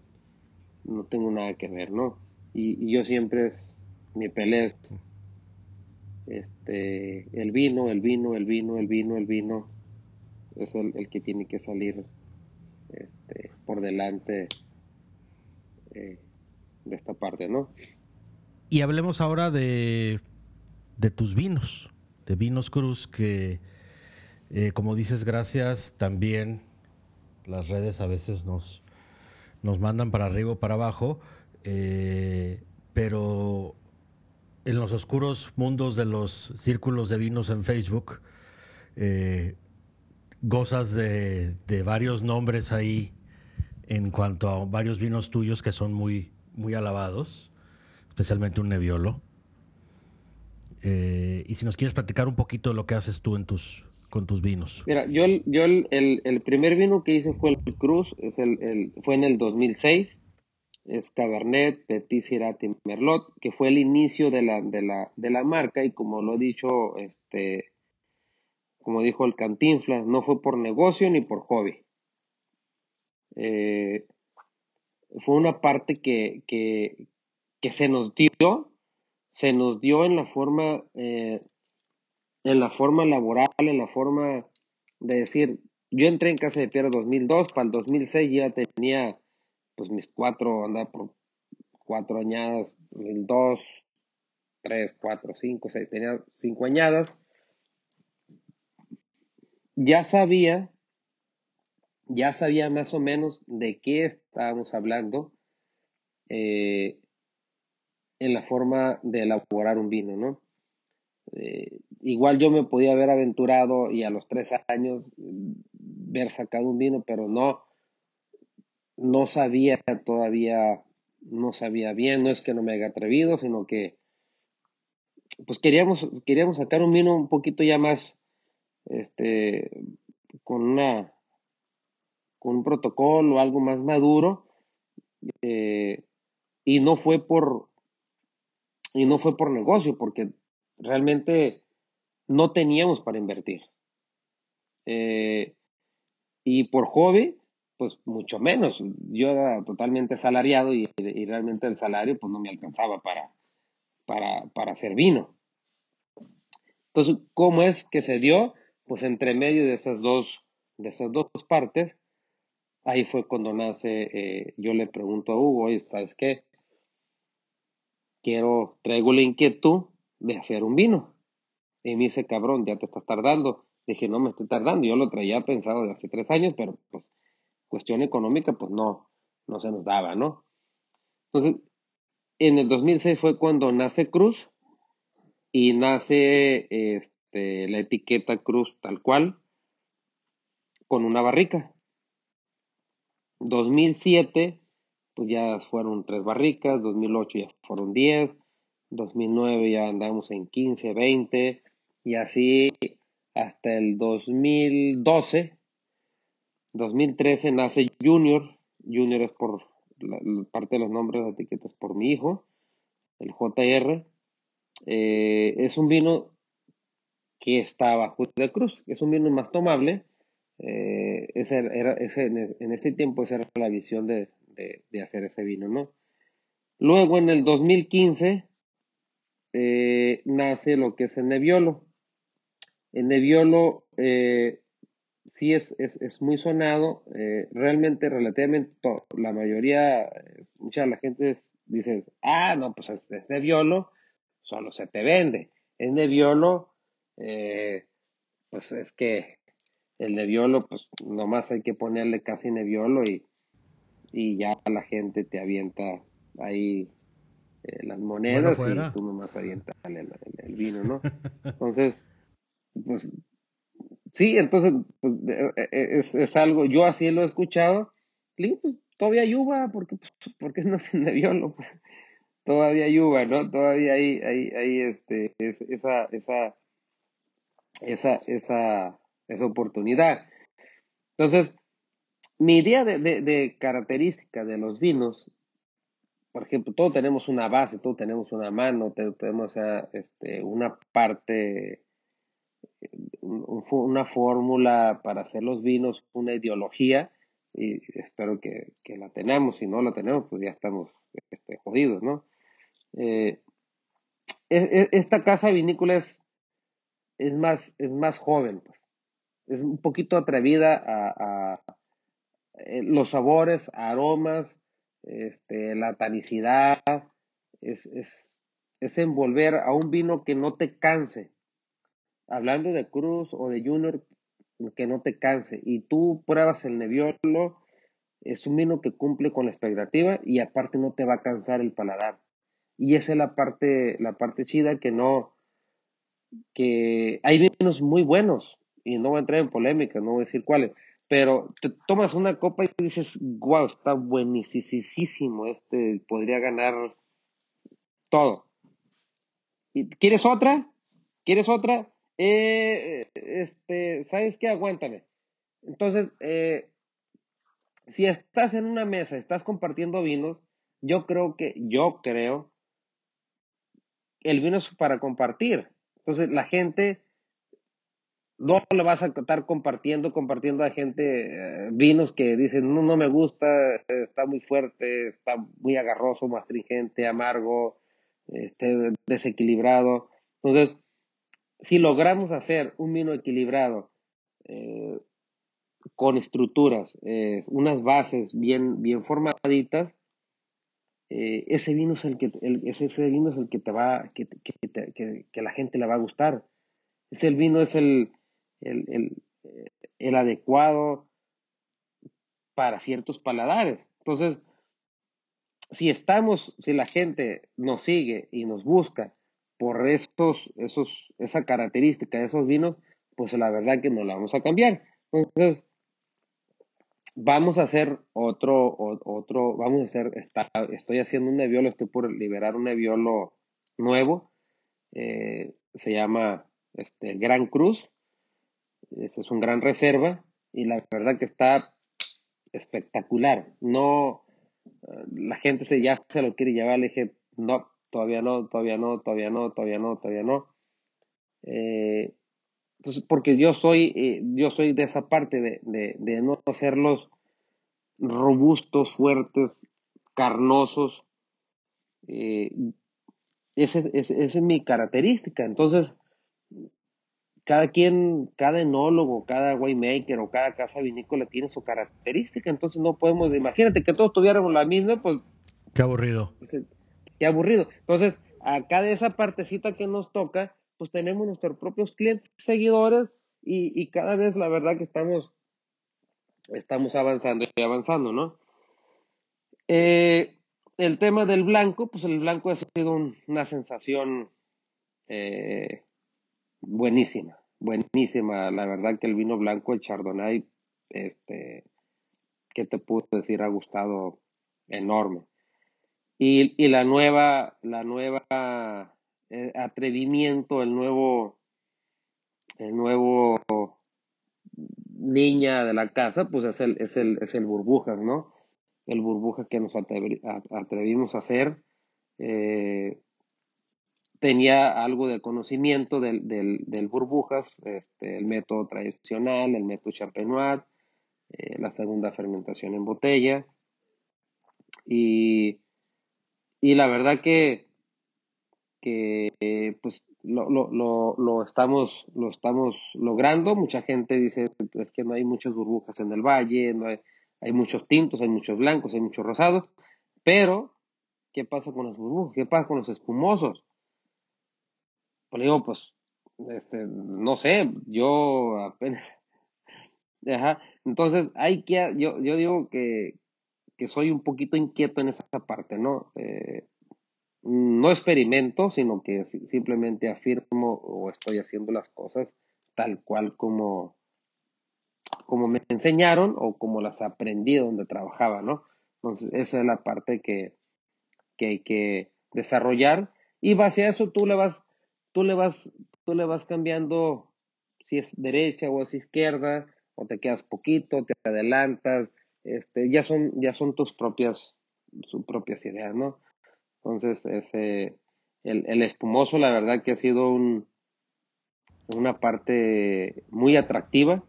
no tengo nada que ver, ¿no? Y, yo siempre es, mi pelea es este, el vino, el vino, el vino, el vino, el vino, es el, que tiene que salir este, por delante eh, de esta parte, ¿no? Y hablemos ahora de, de tus vinos de Vinos Cruz, que eh, como dices, gracias también las redes a veces nos, nos mandan para arriba o para abajo, eh, pero en los oscuros mundos de los círculos de vinos en Facebook, eh, gozas de, varios nombres ahí en cuanto a varios vinos tuyos que son muy, muy alabados, especialmente un Nebbiolo. Y si nos quieres platicar un poquito de lo que haces tú en tus, con tus vinos. Mira, yo, yo el, el, primer vino que hice fue el Cruz, es el, fue en el 2006, es Cabernet, Petit Syrah y Merlot, que fue el inicio de la, de la, de la marca y como lo he dicho, este, como dijo el Cantinflas, no fue por negocio ni por hobby. Eh, fue una parte que, que, que se nos dio se nos dio en la forma, eh, en la forma laboral, en la forma de decir, yo entré en Casa de Piedra 2002, para el 2006 ya tenía pues mis cuatro, andaba por cuatro añadas, 2002, tres, cuatro, cinco, seis, tenía cinco añadas. Ya sabía, ya sabía más o menos de qué estábamos hablando. Eh, en la forma de elaborar un vino, ¿no? Eh, igual yo me podía haber aventurado y a los tres años mm, ver sacado un vino, pero no, no sabía todavía, no sabía bien, no es que no me haya atrevido, sino que pues queríamos, queríamos sacar un vino un poquito ya más, este, con una, con un protocolo, algo más maduro, eh, y no fue por, y no fue por negocio, porque realmente no teníamos para invertir. Eh, y por hobby, pues mucho menos. Yo era totalmente salariado y, realmente el salario pues no me alcanzaba para, para, para hacer vino. Entonces, ¿cómo es que se dio? Pues entre medio de esas dos, de esas dos partes, ahí fue cuando nace, eh, yo le pregunto a Hugo, ¿sabes qué? quiero, traigo la inquietud de hacer un vino. Y me dice, cabrón, ya te estás tardando. Dije, no me estoy tardando, yo lo traía pensado de hace tres años, pero pues cuestión económica, pues no, no se nos daba, ¿no? Entonces, en el 2006 fue cuando nace Cruz y nace este, la etiqueta Cruz tal cual, con una barrica. 2007, pues ya fueron tres barricas, 2008 ya fueron 10, 2009 ya andamos en 15, 20, y así hasta el 2012. 2013 nace Junior. Junior es por parte de los nombres de etiquetas por mi hijo, el JR. Eh, es un vino que está bajo de cruz. Es un vino más tomable. Eh, ese era, en ese tiempo esa era la visión de, hacer ese vino, ¿no? Luego en el 2015 eh, nace lo que es el Nebbiolo. El Nebbiolo eh, sí es, es, muy sonado, eh, realmente, relativamente, la mayoría, mucha de la gente dice, ah, no, pues es, es solo se te vende. Es Nebbiolo, pues es que el Nebbiolo, pues nomás hay que ponerle casi Nebbiolo y, y ya la gente te avienta ahí eh, las monedas y tú nomás avientas el, vino, ¿no? <laughs> Entonces, pues sí, entonces pues, e, e, es, es, algo, yo así lo he escuchado, pues, todavía hay uva, porque, pues, <laughs> porque no se neviolo, <laughs> pues todavía hay uva, ¿no? Todavía hay, hay, hay este, esa, esa, esa, esa, esa oportunidad. Entonces, mi idea de, de, de característica de los vinos por ejemplo, todos tenemos una base, todos tenemos una mano, tenemos este, una parte, una fórmula para hacer los vinos, una ideología, y espero que, la tenemos. Si no la tenemos, pues ya estamos este, jodidos, ¿no? Eh, esta casa vinícola es, es, más, es más joven, pues. Es un poquito atrevida a, a eh, los sabores, aromas, este, la tanicidad, es, es, es envolver a un vino que no te canse. Hablando de Cruz o de Junior, que no te canse. Y tú pruebas el Nebbiolo, es un vino que cumple con la expectativa y aparte no te va a cansar el paladar. Y esa es la parte, la parte chida que no, que hay vinos muy buenos, y no voy a entrar en polémica, no voy a decir cuáles, pero te tomas una copa y dices, wow, está buenísimo, este podría ganar todo. ¿Y ¿Quieres otra? ¿Quieres otra? Eh, este, ¿sabes qué? Aguántame. Entonces, eh, si estás en una mesa, estás compartiendo vinos, yo creo que, yo creo, el vino es para compartir. Entonces, la gente no le vas a estar compartiendo, compartiendo a gente eh, vinos que dicen, no, no me gusta, está muy fuerte, está muy agarroso, más astringente, amargo, este, desequilibrado. Entonces, si logramos hacer un vino equilibrado, eh, con estructuras, eh, unas bases bien, bien formaditas, ese vino es el que ese, vino es el que te va que, que, que la gente le va a gustar ese vino es el el, el, adecuado para ciertos paladares. Entonces, si estamos, si la gente nos sigue y nos busca por estos, esos, esa característica de esos vinos, pues la verdad que no la vamos a cambiar. Entonces, vamos a hacer otro, otro, vamos a hacer, estoy haciendo un neviolo, estoy por liberar un neviolo nuevo, eh, se llama este, Gran Cruz, ese es un gran reserva y la verdad que está espectacular. No, eh, la gente se, ya se lo quiere llevar, le dije, no, todavía no, todavía no, todavía no, todavía no, todavía no. Eh, entonces, porque yo soy, eh, yo soy de esa parte de, de, de no hacerlos robustos, fuertes, carnosos. esa es mi característica. Entonces, cada quien, cada enólogo, cada winemaker o cada casa vinícola tiene su característica, entonces no podemos, imagínate que todos tuviéramos la misma, pues... Qué aburrido. Qué aburrido. Entonces, acá de esa partecita que nos toca, pues tenemos nuestros propios clientes, seguidores, y, cada vez la verdad que estamos, estamos avanzando y avanzando, ¿no? Eh, el tema del blanco, pues el blanco ha sido una sensación eh, buenísima, buenísima. La verdad que el vino blanco, el Chardonnay, este, ¿qué te puedo decir? Ha gustado enorme. Y, y la nueva, la nueva eh, atrevimiento, el nuevo, el nuevo niña de la casa, pues es el, es el, es el burbujas, ¿no? El burbuja que nos atrevimos a hacer. Eh, tenía algo de conocimiento del, del, del burbujas, este, el método tradicional, el método champenois, eh, la segunda fermentación en botella. Y, y la verdad que, que pues lo, lo, lo, lo, estamos, lo estamos logrando. Mucha gente dice es que no hay muchas burbujas en el valle, no hay, hay muchos tintos, hay muchos blancos, hay muchos rosados, pero ¿qué pasa con las burbujas? ¿Qué pasa con los espumosos? Pues digo, pues, este, no sé, yo apenas <laughs> Ajá. Entonces, hay que, yo, yo digo que, que soy un poquito inquieto en esa parte, ¿no? Eh, no experimento, sino que simplemente afirmo o estoy haciendo las cosas tal cual como, como me enseñaron o como las aprendí donde trabajaba, ¿no? Entonces, esa es la parte que, que hay que desarrollar y base a eso tú le vas, tú le vas, tú le vas cambiando si es derecha o es izquierda, o te quedas poquito, te adelantas, este, ya son, ya son tus propias, sus propias ideas, ¿no? Entonces, ese, el, el espumoso, la verdad que ha sido un, una parte muy atractiva,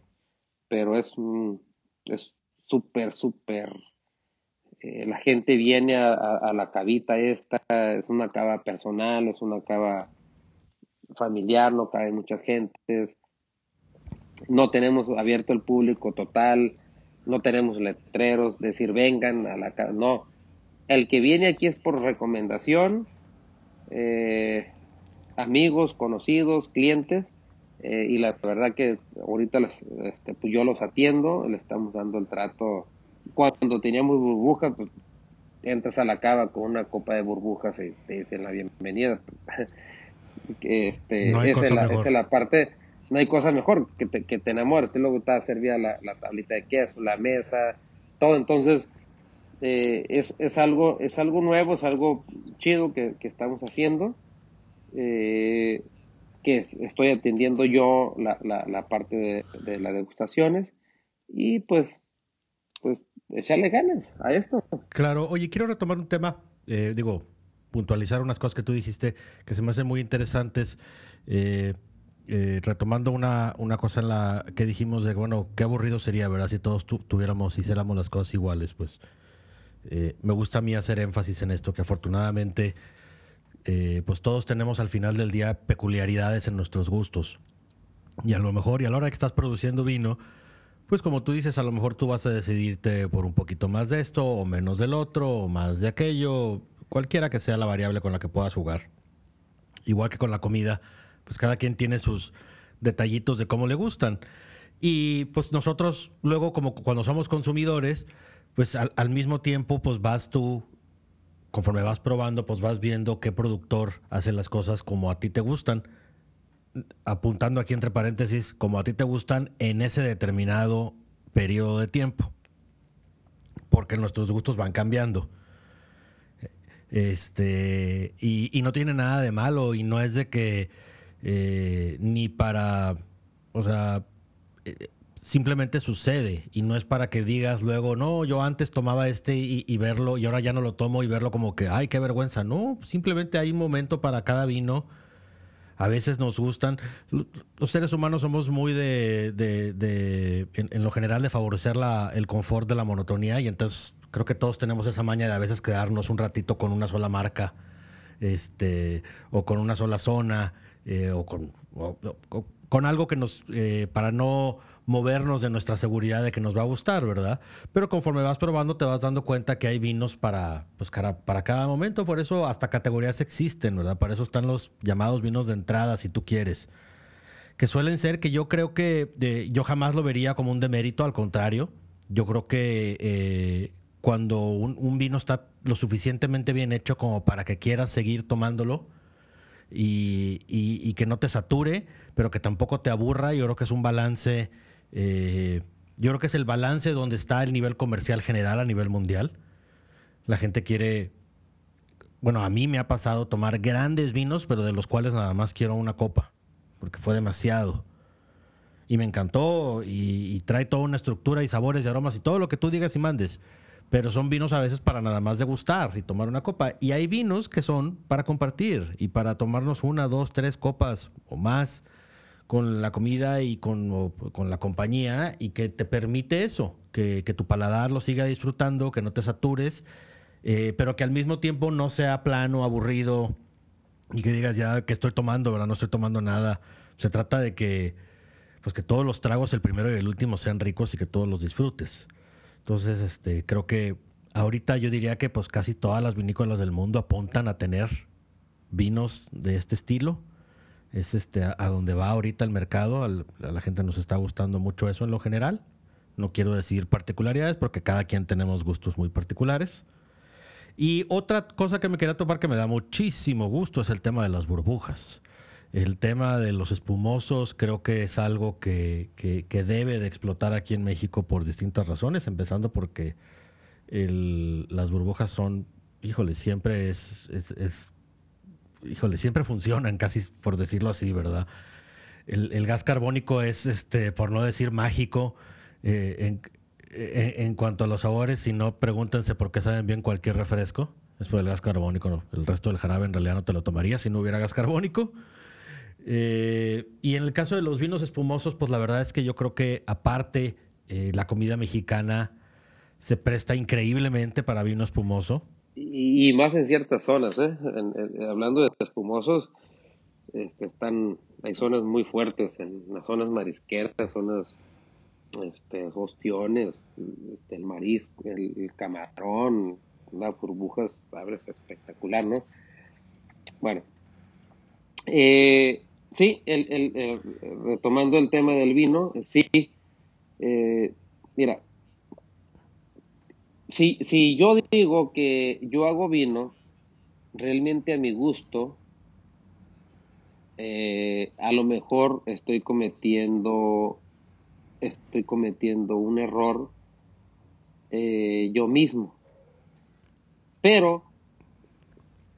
pero es es súper, súper, eh, la gente viene a, a, la cavita esta, es una cava personal, es una cava familiar, no cabe mucha gente, no tenemos abierto el público total, no tenemos letreros, decir vengan a la casa, no. El que viene aquí es por recomendación, eh, amigos, conocidos, clientes, eh, y la verdad que ahorita este, pues yo los atiendo, le estamos dando el trato. Cuando teníamos burbujas, pues entras a la cava con una copa de burbujas y te dicen la bienvenida. <laughs> este, esa, es la, esa, es la, parte no hay cosa mejor que te, que te enamores. Luego está servida la, la tablita de queso, la mesa, todo. Entonces, eh, es, es, algo, es algo nuevo, es algo chido que, que estamos haciendo. Eh, que estoy atendiendo yo la, la, la parte de, de, las degustaciones y pues pues echarle ganas a esto. Claro, oye, quiero retomar un tema, eh, digo, puntualizar unas cosas que tú dijiste que se me hacen muy interesantes. Eh, eh, retomando una, una, cosa en la que dijimos de, bueno, qué aburrido sería, ¿verdad? Si todos tuviéramos, hiciéramos las cosas iguales, pues eh, me gusta a mí hacer énfasis en esto, que afortunadamente, pues todos tenemos al final del día peculiaridades en nuestros gustos. Y a lo mejor, y a la hora que estás produciendo vino, pues como tú dices, a lo mejor tú vas a decidirte por un poquito más de esto, o menos del otro, o más de aquello, cualquiera que sea la variable con la que puedas jugar. Igual que con la comida pues cada quien tiene sus detallitos de cómo le gustan. Y pues nosotros luego, como cuando somos consumidores, pues al, mismo tiempo, pues vas tú, conforme vas probando, pues vas viendo qué productor hace las cosas como a ti te gustan. Apuntando aquí entre paréntesis, como a ti te gustan en ese determinado periodo de tiempo. Porque nuestros gustos van cambiando. Este, y, y no tiene nada de malo, y no es de que eh, ni para, o sea, eh, simplemente sucede y no es para que digas luego, no, yo antes tomaba este y, verlo y ahora ya no lo tomo y verlo como que, ay, qué vergüenza. No, simplemente hay un momento para cada vino. A veces nos gustan. Los seres humanos somos muy de, en, lo general, de favorecer la, el confort de la monotonía y entonces creo que todos tenemos esa maña de a veces quedarnos un ratito con una sola marca este, o con una sola zona eh, o con con algo que nos, eh, para no movernos de nuestra seguridad de que nos va a gustar, ¿verdad? Pero conforme vas probando te vas dando cuenta que hay vinos para, pues, para, cada momento, por eso hasta categorías existen, ¿verdad? Para eso están los llamados vinos de entrada, si tú quieres, que suelen ser que yo creo que yo jamás lo vería como un demérito, al contrario, yo creo que eh, cuando un, vino está lo suficientemente bien hecho como para que quieras seguir tomándolo y, que no te sature, pero que tampoco te aburra, yo creo que es un balance, eh, yo creo que es el balance donde está el nivel comercial general a nivel mundial. La gente quiere, bueno, a mí me ha pasado tomar grandes vinos, pero de los cuales nada más quiero una copa, porque fue demasiado y me encantó y, trae toda una estructura y sabores y aromas y todo lo que tú digas y mandes. Pero son vinos a veces para nada más degustar y tomar una copa. Y hay vinos que son para compartir y para tomarnos una, dos, tres copas o más con la comida y con, la compañía y que te permite eso, que, tu paladar lo siga disfrutando, que no te satures, eh, pero que al mismo tiempo no sea plano, aburrido y que digas ya que estoy tomando, ¿verdad? No estoy tomando nada. Se trata de que pues que todos los tragos, el primero y el último, sean ricos y que todos los disfrutes. Entonces, este, creo que ahorita yo diría que pues casi todas las vinícolas del mundo apuntan a tener vinos de este estilo. Es este a, donde va ahorita el mercado. a la gente nos está gustando mucho eso en lo general. No quiero decir particularidades porque cada quien tenemos gustos muy particulares. Y otra cosa que me quería topar que me da muchísimo gusto es el tema de las burbujas. El tema de los espumosos creo que es algo que, debe de explotar aquí en México por distintas razones, empezando porque las burbujas son, híjole, siempre es, híjole, siempre funcionan, casi por decirlo así, ¿verdad? El, gas carbónico es, este, por no decir mágico, eh, en, cuanto a los sabores, si no, pregúntense por qué saben bien cualquier refresco. Es por el gas carbónico, el resto del jarabe en realidad no te lo tomaría si no hubiera gas carbónico. Eh, y en el caso de los vinos espumosos, pues la verdad es que yo creo que aparte eh, la comida mexicana se presta increíblemente para vino espumoso. Y, más en ciertas zonas, ¿eh? hablando de espumosos, este, están, hay zonas muy fuertes, en las zonas marisqueras, zonas este, ostiones, este, el marisco, el, camarón, las burbujas, abres espectacular, ¿no? Bueno, eh, Sí, el, el, retomando el tema del vino, sí, eh, mira, si, si yo digo que yo hago vino realmente a mi gusto, eh, a lo mejor estoy cometiendo, estoy cometiendo un error eh, yo mismo. Pero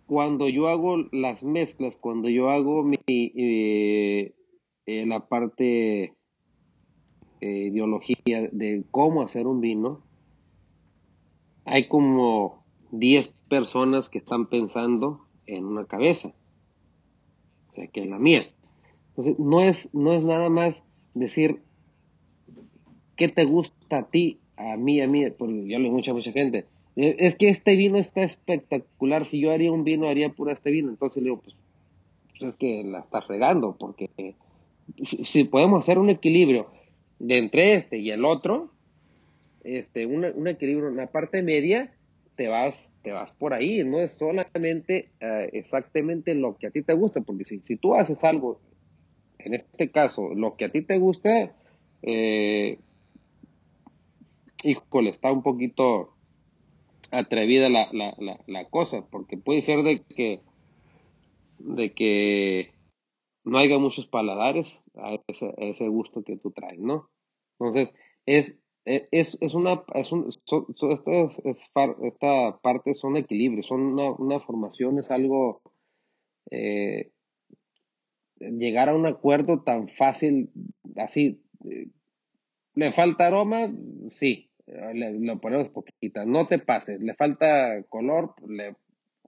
cuando yo hago las mezclas, cuando yo hago mi, eh, eh, la parte ideología de cómo hacer un vino, hay como 10 personas que están pensando en una cabeza, o sea, que es la mía. Entonces, no es, no es nada más decir qué te gusta a ti, a mí, a mí, porque yo le digo mucha, mucha gente, eh, es que este vino está espectacular. Si yo haría un vino, haría pura este vino. Entonces le digo, pues, pues es que la estás regando, porque si, podemos hacer un equilibrio de entre este y el otro, este, un equilibrio en la parte media, te vas, te vas por ahí. No es solamente eh, exactamente lo que a ti te gusta, porque si, si tú haces algo, en este caso, lo que a ti te gusta, eh, híjole, está un poquito atrevida la, la, la, cosa, porque puede ser de que, de que no haya muchos paladares a ese, gusto que tú traes, ¿no? Entonces, es, es, es una, es un, esta parte son equilibrios, son una, una formación, es algo, eh, llegar a un acuerdo tan fácil, así, eh, ¿le falta aroma? Sí, le, lo ponemos poquita, no te pases, le falta color, le,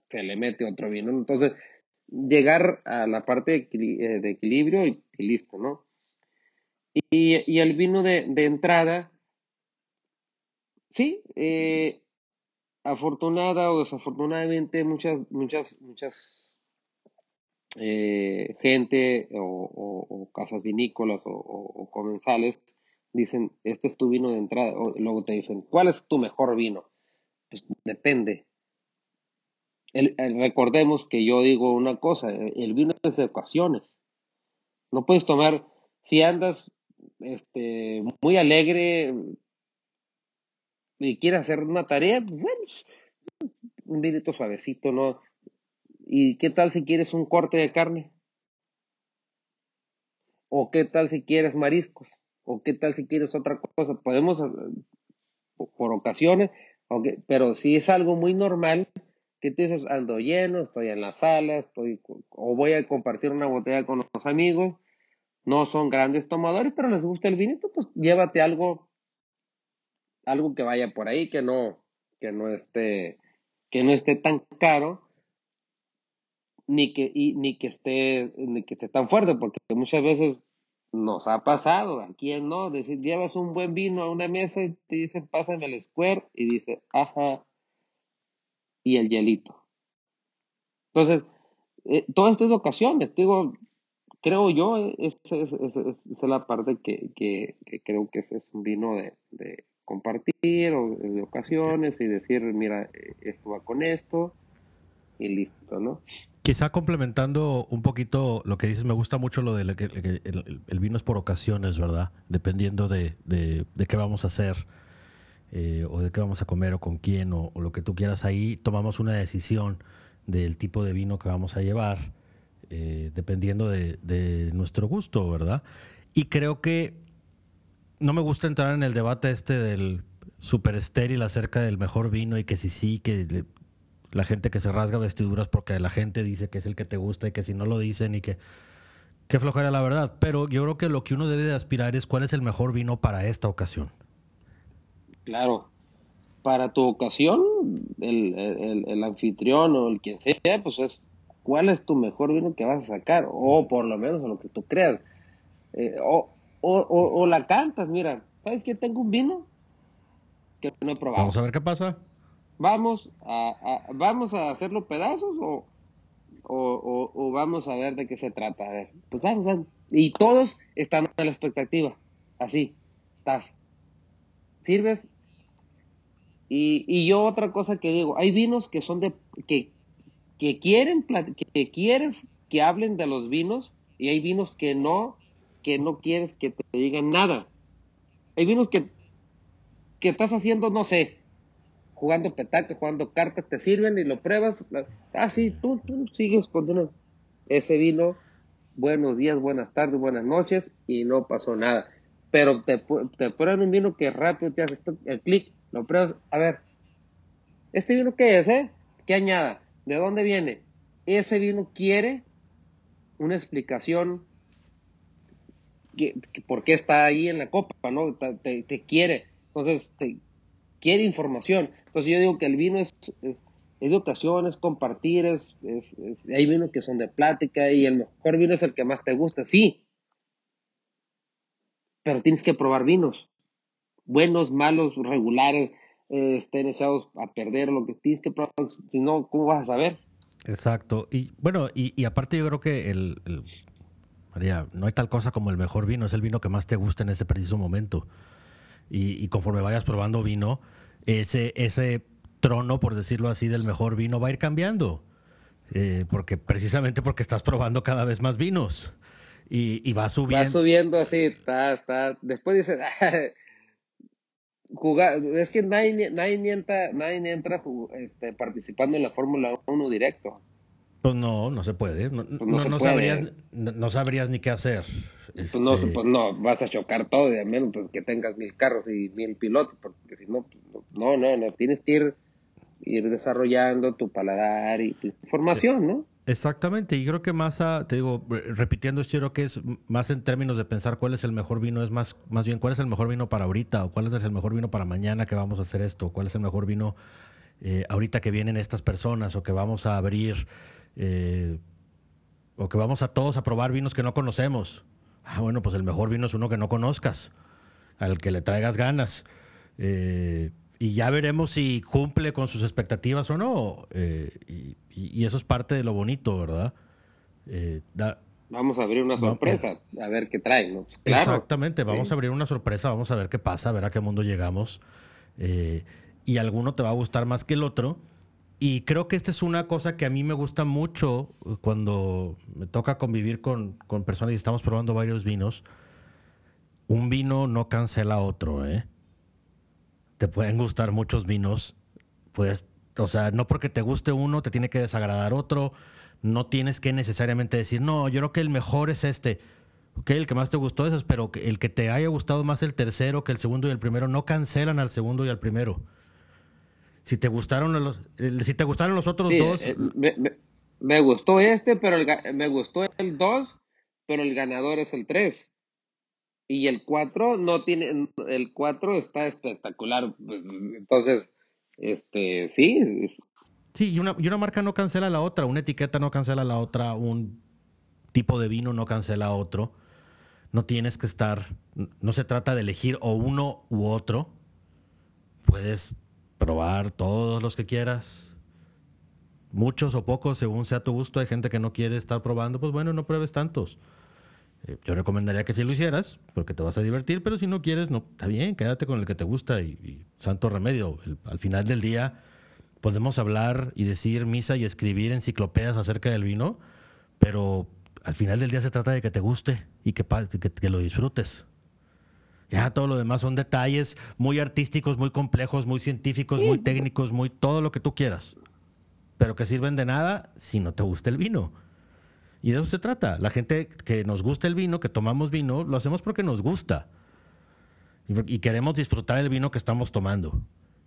se le mete otro vino. Entonces, llegar a la parte de, eh, equilibrio y, listo, ¿no? Y, y el vino de, de entrada, sí, eh, afortunada o desafortunadamente muchas, muchas, muchas eh, gente o, casas vinícolas o, comensales dicen, este es tu vino de entrada, o luego te dicen, ¿cuál es tu mejor vino? Pues depende. recordemos que yo digo una cosa, el vino es de ocasiones. No puedes tomar, si andas este, muy alegre y quieres hacer una tarea, pues bueno, un vinito suavecito, ¿no? ¿Y qué tal si quieres un corte de carne? ¿O qué tal si quieres mariscos? ¿O qué tal si quieres otra cosa? Podemos, eh, por ocasiones, aunque, pero si es algo muy normal, que tú dices, ando lleno, estoy en la sala, estoy, o voy a compartir una botella con los amigos, no son grandes tomadores, pero les gusta el vinito, pues llévate algo, algo que vaya por ahí, que no, que no esté, que no esté tan caro ni que, ni que esté, ni que esté tan fuerte, porque muchas veces nos ha pasado, ¿a quién no? Decir, llevas un buen vino a una mesa y te dicen, pásame el square, y dice, ajá, y el hielito. Entonces, eh, todas estas ocasiones, digo, creo yo, esa es, la parte que, que, creo que ese es un vino de compartir o de ocasiones y decir, mira, eh, esto va con esto y listo, ¿no? Quizá complementando un poquito lo que dices, me gusta mucho lo de que el, vino es por ocasiones, ¿verdad? Dependiendo de, qué vamos a hacer eh, o de qué vamos a comer o con quién o, lo que tú quieras. Ahí tomamos una decisión del tipo de vino que vamos a llevar, eh, dependiendo de, nuestro gusto, ¿verdad? Y creo que no me gusta entrar en el debate este del super estéril acerca del mejor vino y que si sí, que la gente que se rasga vestiduras porque la gente dice que es el que te gusta y que si no lo dicen y que qué flojera la verdad. Pero yo creo que lo que uno debe de aspirar es cuál es el mejor vino para esta ocasión. Claro. Para tu ocasión, el, anfitrión o el quien sea, pues es cuál es tu mejor vino que vas a sacar, o por lo menos lo que tú creas. Eh, o, o, la cantas, mira, ¿sabes que tengo un vino que no he probado? Vamos a ver qué pasa vamos a, vamos a hacerlo pedazos o, o, vamos a ver de qué se trata. A ver, pues vamos, Y todos están a la expectativa. Así, estás. Sirves. Y, y yo otra cosa que digo, hay vinos que son de, que, que quieren, que quieres que hablen de los vinos y hay vinos que no, que no quieres que te digan nada. Hay vinos que, que estás haciendo, no sé, jugando petaca, jugando cartas, te sirven y lo pruebas. Ah, sí, tú, tú sigues con ese vino. Buenos días, buenas tardes, buenas noches y no pasó nada. Pero te, te prueban un vino que rápido te hace el clic, lo pruebas. A ver, ¿este vino qué es, eh? ¿Qué añada? ¿De dónde viene? Ese vino quiere una explicación por qué está ahí en la copa, ¿no? Te, quiere. Entonces, te, quiere información. Entonces yo digo que el vino es, es, es de ocasión, es compartir, es, hay vinos que son de plática y el mejor vino es el que más te gusta, sí. Pero tienes que probar vinos, buenos, malos, regulares, eh, estén echados a perder, lo que tienes que probar, si no, ¿cómo vas a saber? Exacto. Y bueno, y, aparte yo creo que el, María, no hay tal cosa como el mejor vino, es el vino que más te gusta en ese preciso momento y, conforme vayas probando vino, ese, ese trono, por decirlo así, del mejor vino va a ir cambiando. Eh, porque precisamente porque estás probando cada vez más vinos y, va subiendo. Va subiendo así, está, está. Después dices, <laughs> jugar, es que nadie, nadie entra, nadie entra este, participando en la Fórmula 1 directo. Pues no, no se puede. No, pues Sabrías, no, sabrías ni qué hacer. Pues, no, este, pues no, vas a chocar todo, y al menos pues, que tengas mil carros y mil pilotos, porque si no, no, no, no, tienes que ir, ir desarrollando tu paladar y tu formación, ¿no? Exactamente, y creo que más, te digo, repitiendo esto, yo creo que es más en términos de pensar cuál es el mejor vino, es más, más bien cuál es el mejor vino para ahorita, o cuál es el mejor vino para mañana que vamos a hacer esto, cuál es el mejor vino eh, ahorita que vienen estas personas, o que vamos a abrir eh, o que vamos a todos a probar vinos que no conocemos. Ah, bueno, pues el mejor vino es uno que no conozcas, al que le traigas ganas. Eh, y ya veremos si cumple con sus expectativas o no. Eh, y, eso es parte de lo bonito, ¿verdad? Eh, vamos a abrir una sorpresa, a ver qué trae, ¿no? Pues, Exactamente, vamos a abrir una sorpresa, vamos a ver qué pasa, a ver a qué mundo llegamos. Eh, y alguno te va a gustar más que el otro. Y creo que esta es una cosa que a mí me gusta mucho cuando me toca convivir con, con personas y estamos probando varios vinos. Un vino no cancela otro, ¿eh? Te pueden gustar muchos vinos, pues, o sea, no porque te guste uno te tiene que desagradar otro. No tienes que necesariamente decir, no, yo creo que el mejor es este. Ok, el que más te gustó es, pero el que te haya gustado más el tercero que el segundo y el primero no cancelan al segundo y al primero. Si te gustaron los, si te gustaron los otros dos. Eh, me, gustó este, pero me gustó el 2, pero el ganador es el 3. Y el 4 no tiene, el 4 está espectacular. Entonces, este, sí. Sí, y una, y una marca no cancela la otra, una etiqueta no cancela la otra, un tipo de vino no cancela otro. No tienes que estar, no se trata de elegir o uno u otro. Puedes probar todos los que quieras. Muchos o pocos, según sea tu gusto. Hay gente que no quiere estar probando, pues bueno, no pruebes tantos. Eh, yo recomendaría que si lo hicieras, porque te vas a divertir, pero si no quieres, no, está bien, quédate con el que te gusta y, santo remedio. al final del día podemos hablar y decir misa y escribir enciclopedias acerca del vino, pero al final del día se trata de que te guste y que, que lo disfrutes. Ya todo lo demás son detalles muy artísticos, muy complejos, muy científicos, muy técnicos, muy todo lo que tú quieras. Pero que sirven de nada si no te gusta el vino. Y de eso se trata. La gente que nos gusta el vino, que tomamos vino, lo hacemos porque nos gusta. Y, queremos disfrutar el vino que estamos tomando.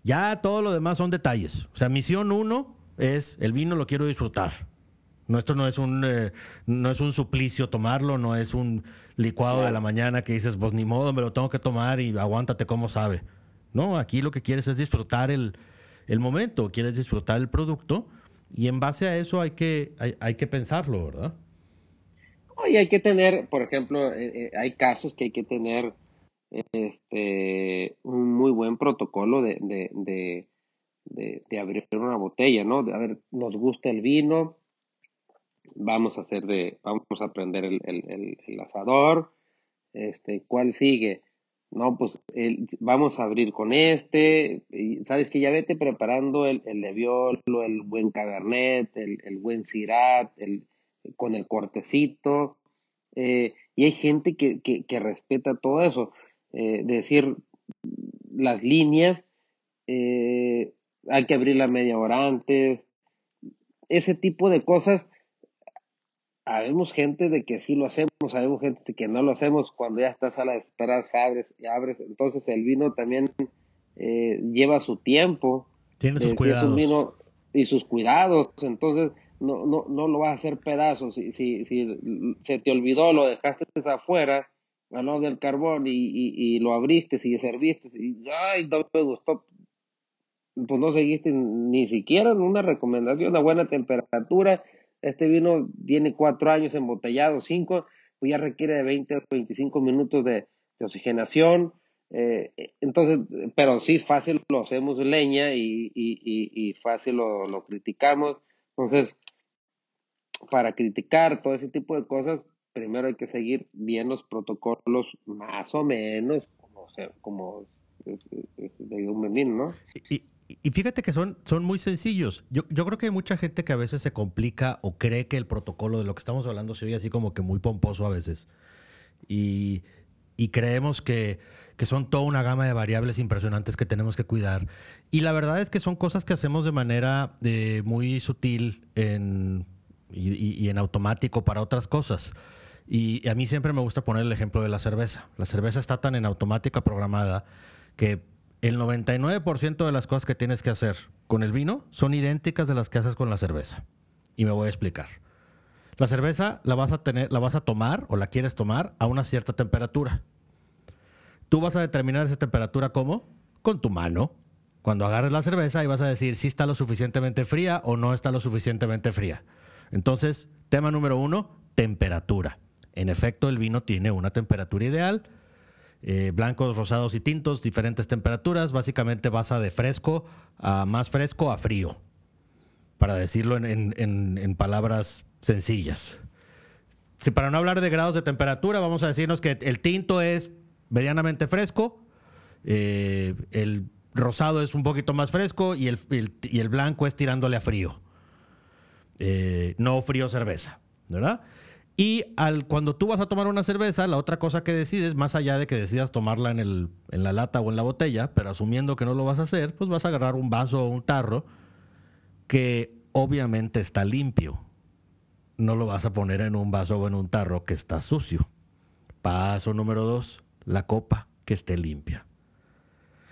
Ya todo lo demás son detalles. O sea, misión uno es el vino lo quiero disfrutar. Nuestro no es un, eh, no es un suplicio tomarlo, no es un licuado de la mañana que dices, pues ni modo, me lo tengo que tomar y aguántate como sabe. No, aquí lo que quieres es disfrutar el, momento, quieres disfrutar el producto y en base a eso hay que, hay, que pensarlo, ¿verdad? Y hay que tener, por ejemplo, eh, eh, hay casos que hay que tener este, un muy buen protocolo de, de, de abrir una botella, ¿no? A ver, nos gusta el vino, vamos a hacer de, vamos a aprender el, el, el, asador, este, ¿cuál sigue? No, pues vamos a abrir con este, sabes que ya vete preparando el, el leviolo, el buen cabernet, el, el buen cirat, el, con el cortecito, eh, y hay gente que, que, que respeta todo eso, eh, decir las líneas, eh, hay que abrir la media hora antes, ese tipo de cosas Sabemos gente de que sí lo hacemos, sabemos gente de que no lo hacemos. Cuando ya estás a la espera, abres y abres. Entonces el vino también eh, lleva su tiempo. Tiene sus cuidados. y sus cuidados. Entonces no, no, no lo vas a hacer pedazos. Si, si, si se te olvidó, lo dejaste afuera, al lado del carbón y, y, lo abriste y serviste y ay, no me gustó. Pues no seguiste ni siquiera una recomendación, una buena temperatura este vino tiene cuatro años embotellado, cinco, pues ya requiere de 20 o 25 minutos de, oxigenación. Eh, entonces, pero sí, fácil lo hacemos leña y, y, y, fácil lo, lo, criticamos. Entonces, para criticar todo ese tipo de cosas, primero hay que seguir bien los protocolos más o menos, como, como de un menino, ¿no? Y, y fíjate que son, son muy sencillos. Yo, yo, creo que hay mucha gente que a veces se complica o cree que el protocolo de lo que estamos hablando se oye así como que muy pomposo a veces. Y, y creemos que, que, son toda una gama de variables impresionantes que tenemos que cuidar. Y la verdad es que son cosas que hacemos de manera eh, muy sutil en, y, y, en automático para otras cosas. Y a mí siempre me gusta poner el ejemplo de la cerveza. La cerveza está tan en automática programada que el 99% de las cosas que tienes que hacer con el vino son idénticas de las que haces con la cerveza. Y me voy a explicar. La cerveza la vas a tener, la vas a tomar o la quieres tomar a una cierta temperatura. Tú vas a determinar esa temperatura cómo? Con tu mano. Cuando agarres la cerveza y vas a decir si está lo suficientemente fría o no está lo suficientemente fría. Entonces, tema número uno, temperatura. En efecto, el vino tiene una temperatura ideal eh, blancos, rosados y tintos, diferentes temperaturas. Básicamente pasa de fresco a más fresco a frío, para decirlo en, palabras sencillas. si para no hablar de grados de temperatura, vamos a decirnos que el tinto es medianamente fresco, eh, el rosado es un poquito más fresco y el, blanco es tirándole a frío. Eh, no frío cerveza, ¿verdad? Y al, cuando tú vas a tomar una cerveza, la otra cosa que decides, más allá de que decidas tomarla en, el, en la lata o en la botella, pero asumiendo que no lo vas a hacer, pues vas a agarrar un vaso o un tarro que obviamente está limpio. No lo vas a poner en un vaso o en un tarro que está sucio. Paso número dos, la copa que esté limpia.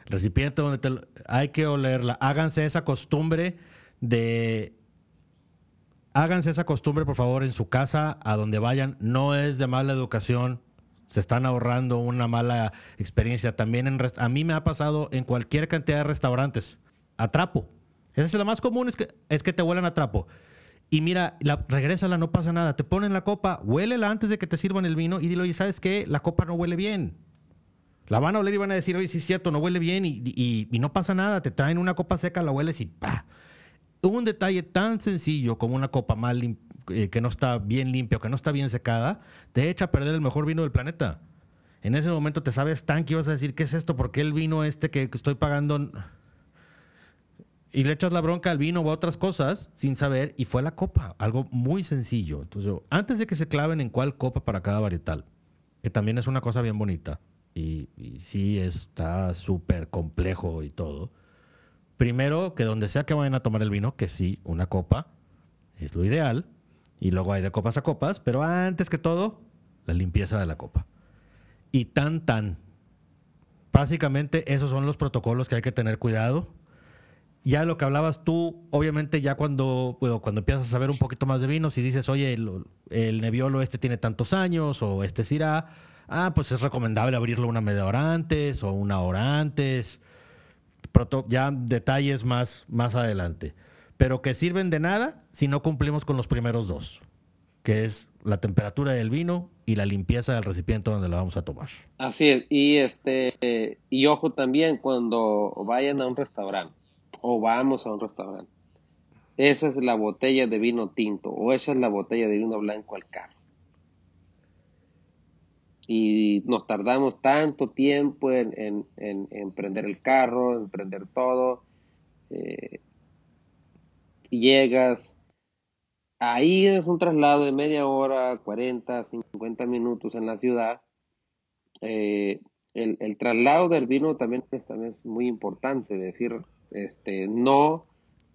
Recipiente donde te, hay que olerla. Háganse esa costumbre de háganse esa costumbre, por favor, en su casa, a donde vayan. No es de mala educación. Se están ahorrando una mala experiencia. También en a mí me ha pasado en cualquier cantidad de restaurantes. Atrapo. Esa es la más común, es que, es que te huelan a trapo. Y mira, la, regrésala, no pasa nada. Te ponen la copa, huélela antes de que te sirvan el vino y dilo, y ¿sabes qué? La copa no huele bien. La van a oler y van a decir, oye, sí es cierto, no huele bien y, y no pasa nada. Te traen una copa seca, la hueles y ¡pah! Un detalle tan sencillo como una copa mal eh, que no está bien limpia que no está bien secada, te echa a perder el mejor vino del planeta. En ese momento te sabes tan que ibas a decir, ¿qué es esto? ¿Por qué el vino este que estoy pagando? Y le echas la bronca al vino o a otras cosas sin saber, y fue la copa, algo muy sencillo. Entonces, antes de que se claven en cuál copa para cada varietal, que también es una cosa bien bonita, y, y sí está súper complejo y todo, primero que donde sea que vayan a tomar el vino, que sí, una copa es lo ideal, y luego hay de copas a copas, pero antes que todo, la limpieza de la copa. Y tan, tan. Básicamente esos son los protocolos que hay que tener cuidado. Ya lo que hablabas tú, obviamente ya cuando, cuando empiezas a saber un poquito más de vinos y dices, oye, el, el este tiene tantos años o este Syrah, ah, pues es recomendable abrirlo una media hora antes o una hora antes ya detalles más, más adelante. Pero que sirven de nada si no cumplimos con los primeros dos, que es la temperatura del vino y la limpieza del recipiente donde lo vamos a tomar. Así es, y este y ojo también cuando vayan a un restaurante o vamos a un restaurante. Esa es la botella de vino tinto o esa es la botella de vino blanco al carro y nos tardamos tanto tiempo en, en, prender el carro, en prender todo. Eh, llegas, ahí es un traslado de media hora, 40, 50 minutos en la ciudad. Eh, el, el, traslado del vino también es, también es muy importante, decir, este, no,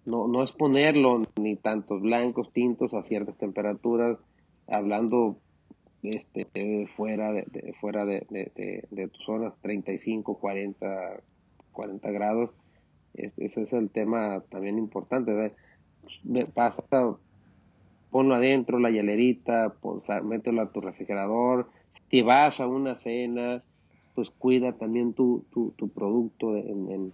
no, no es ponerlo ni tantos blancos, tintos a ciertas temperaturas, hablando este, fuera de, fuera de, de, tus zonas 35, 40, 40 grados. ese es el tema también importante. Pasa, ponlo adentro, la hielerita, mételo a tu refrigerador. Si vas a una cena, pues cuida también tu, tu, tu producto. En,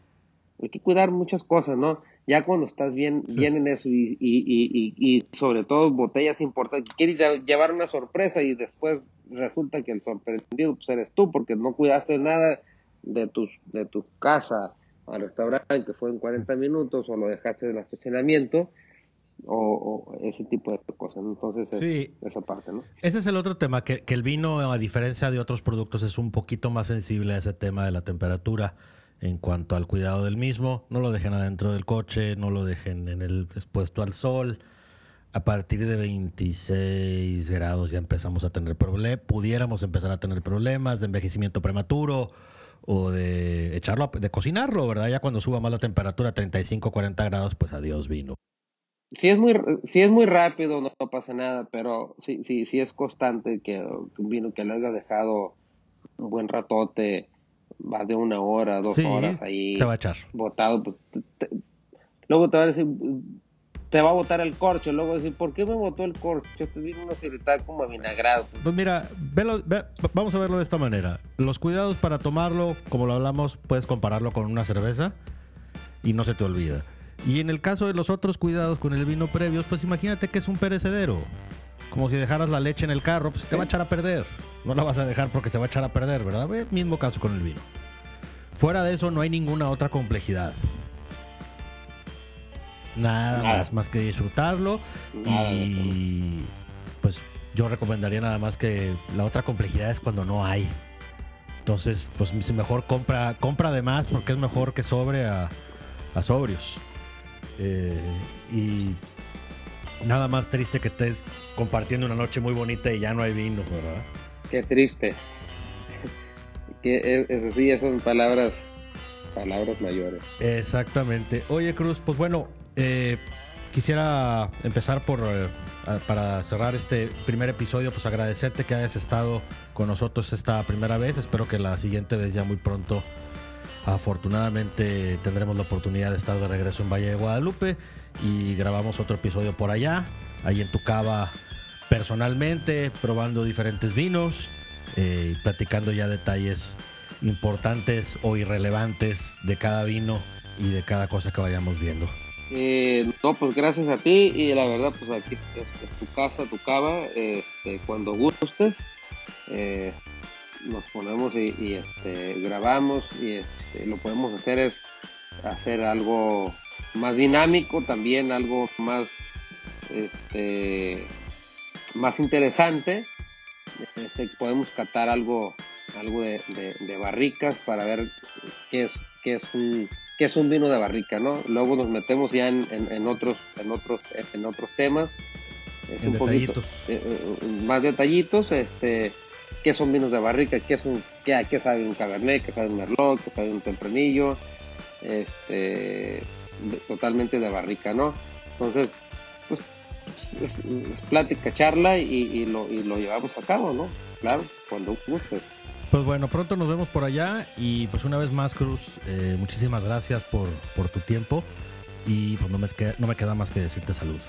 hay que cuidar muchas cosas, ¿no? Ya cuando estás bien, bien en eso y, y, y, sobre todo botellas importantes, quieres llevar una sorpresa y después resulta que el sorprendido pues eres tú porque no cuidaste nada de tu, de tu casa al restaurante que fue en 40 minutos o lo dejaste en el estacionamiento o, ese tipo de cosas. Entonces, sí. esa parte, ¿no? Ese es el otro tema, que, que el vino, a diferencia de otros productos, es un poquito más sensible a ese tema de la temperatura en cuanto al cuidado del mismo. No lo dejen adentro del coche, no lo dejen en el expuesto al sol. A partir de 26 grados ya empezamos a tener problemas, pudiéramos empezar a tener problemas de envejecimiento prematuro o de echarlo, de cocinarlo, ¿verdad? Ya cuando suba más la temperatura, 35, 40 grados, pues adiós vino. Si es muy, es muy rápido, no, pasa nada, pero si, si, si es constante que, un vino que lo haya dejado un buen ratote, va de una hora, dos horas ahí. Se va a echar. Botado. Pues, luego te va a decir, te va a botar el corcho. Luego decir, ¿por qué me botó el corcho? Te vino una está como vinagrado. Pues mira, vamos a verlo de esta manera. Los cuidados para tomarlo, como lo hablamos, puedes compararlo con una cerveza y no se te olvida. Y en el caso de los otros cuidados con el vino previos, pues imagínate que es un perecedero. Como si dejaras la leche en el carro, pues te va a echar a perder. No la vas a dejar porque se va a echar a perder, ¿verdad? mismo caso con el vino. Fuera de eso no hay ninguna otra complejidad. Nada, más, más que disfrutarlo y pues yo recomendaría nada más que la otra complejidad es cuando no hay. Entonces, pues mejor compra, compra de más porque es mejor que sobre a, a sobrios. Eh, y nada más triste que estés compartiendo una noche muy bonita y ya no hay vino, ¿verdad? Qué triste. que es, sí, esas son palabras, palabras mayores. Exactamente. Oye, Cruz, pues bueno, eh, quisiera empezar por, eh, para cerrar este primer episodio, pues agradecerte que hayas estado con nosotros esta primera vez. Espero que la siguiente vez ya muy pronto, afortunadamente, tendremos la oportunidad de estar de regreso en Valle de Guadalupe y grabamos otro episodio por allá, ahí en tu cava personalmente, probando diferentes vinos eh, platicando ya detalles importantes o irrelevantes de cada vino y de cada cosa que vayamos viendo. Eh, no, pues gracias a ti y la verdad, pues aquí es, tu casa, tu cava, este, cuando gustes, eh, nos ponemos y, este, grabamos y este, lo podemos hacer es hacer algo más dinámico, también algo más, este, más interesante. Este, podemos catar algo, algo de, de barricas para ver qué es, qué es un que es un vino de barrica, ¿no? Luego nos metemos ya en, otros, en otros, en otros temas. Es un detallitos. poquito eh, eh, más detallitos, este, qué son vinos de barrica, qué es qué sabe un cabernet, qué sabe un merlot, qué sabe un tempranillo, este, totalmente de barrica, ¿no? Entonces, pues es, plática, charla y, lo, y lo llevamos a cabo, ¿no? Claro, cuando guste. Pues bueno, pronto nos vemos por allá y pues una vez más, Cruz, eh, muchísimas gracias por, por, tu tiempo y pues no me, no me queda más que decirte salud.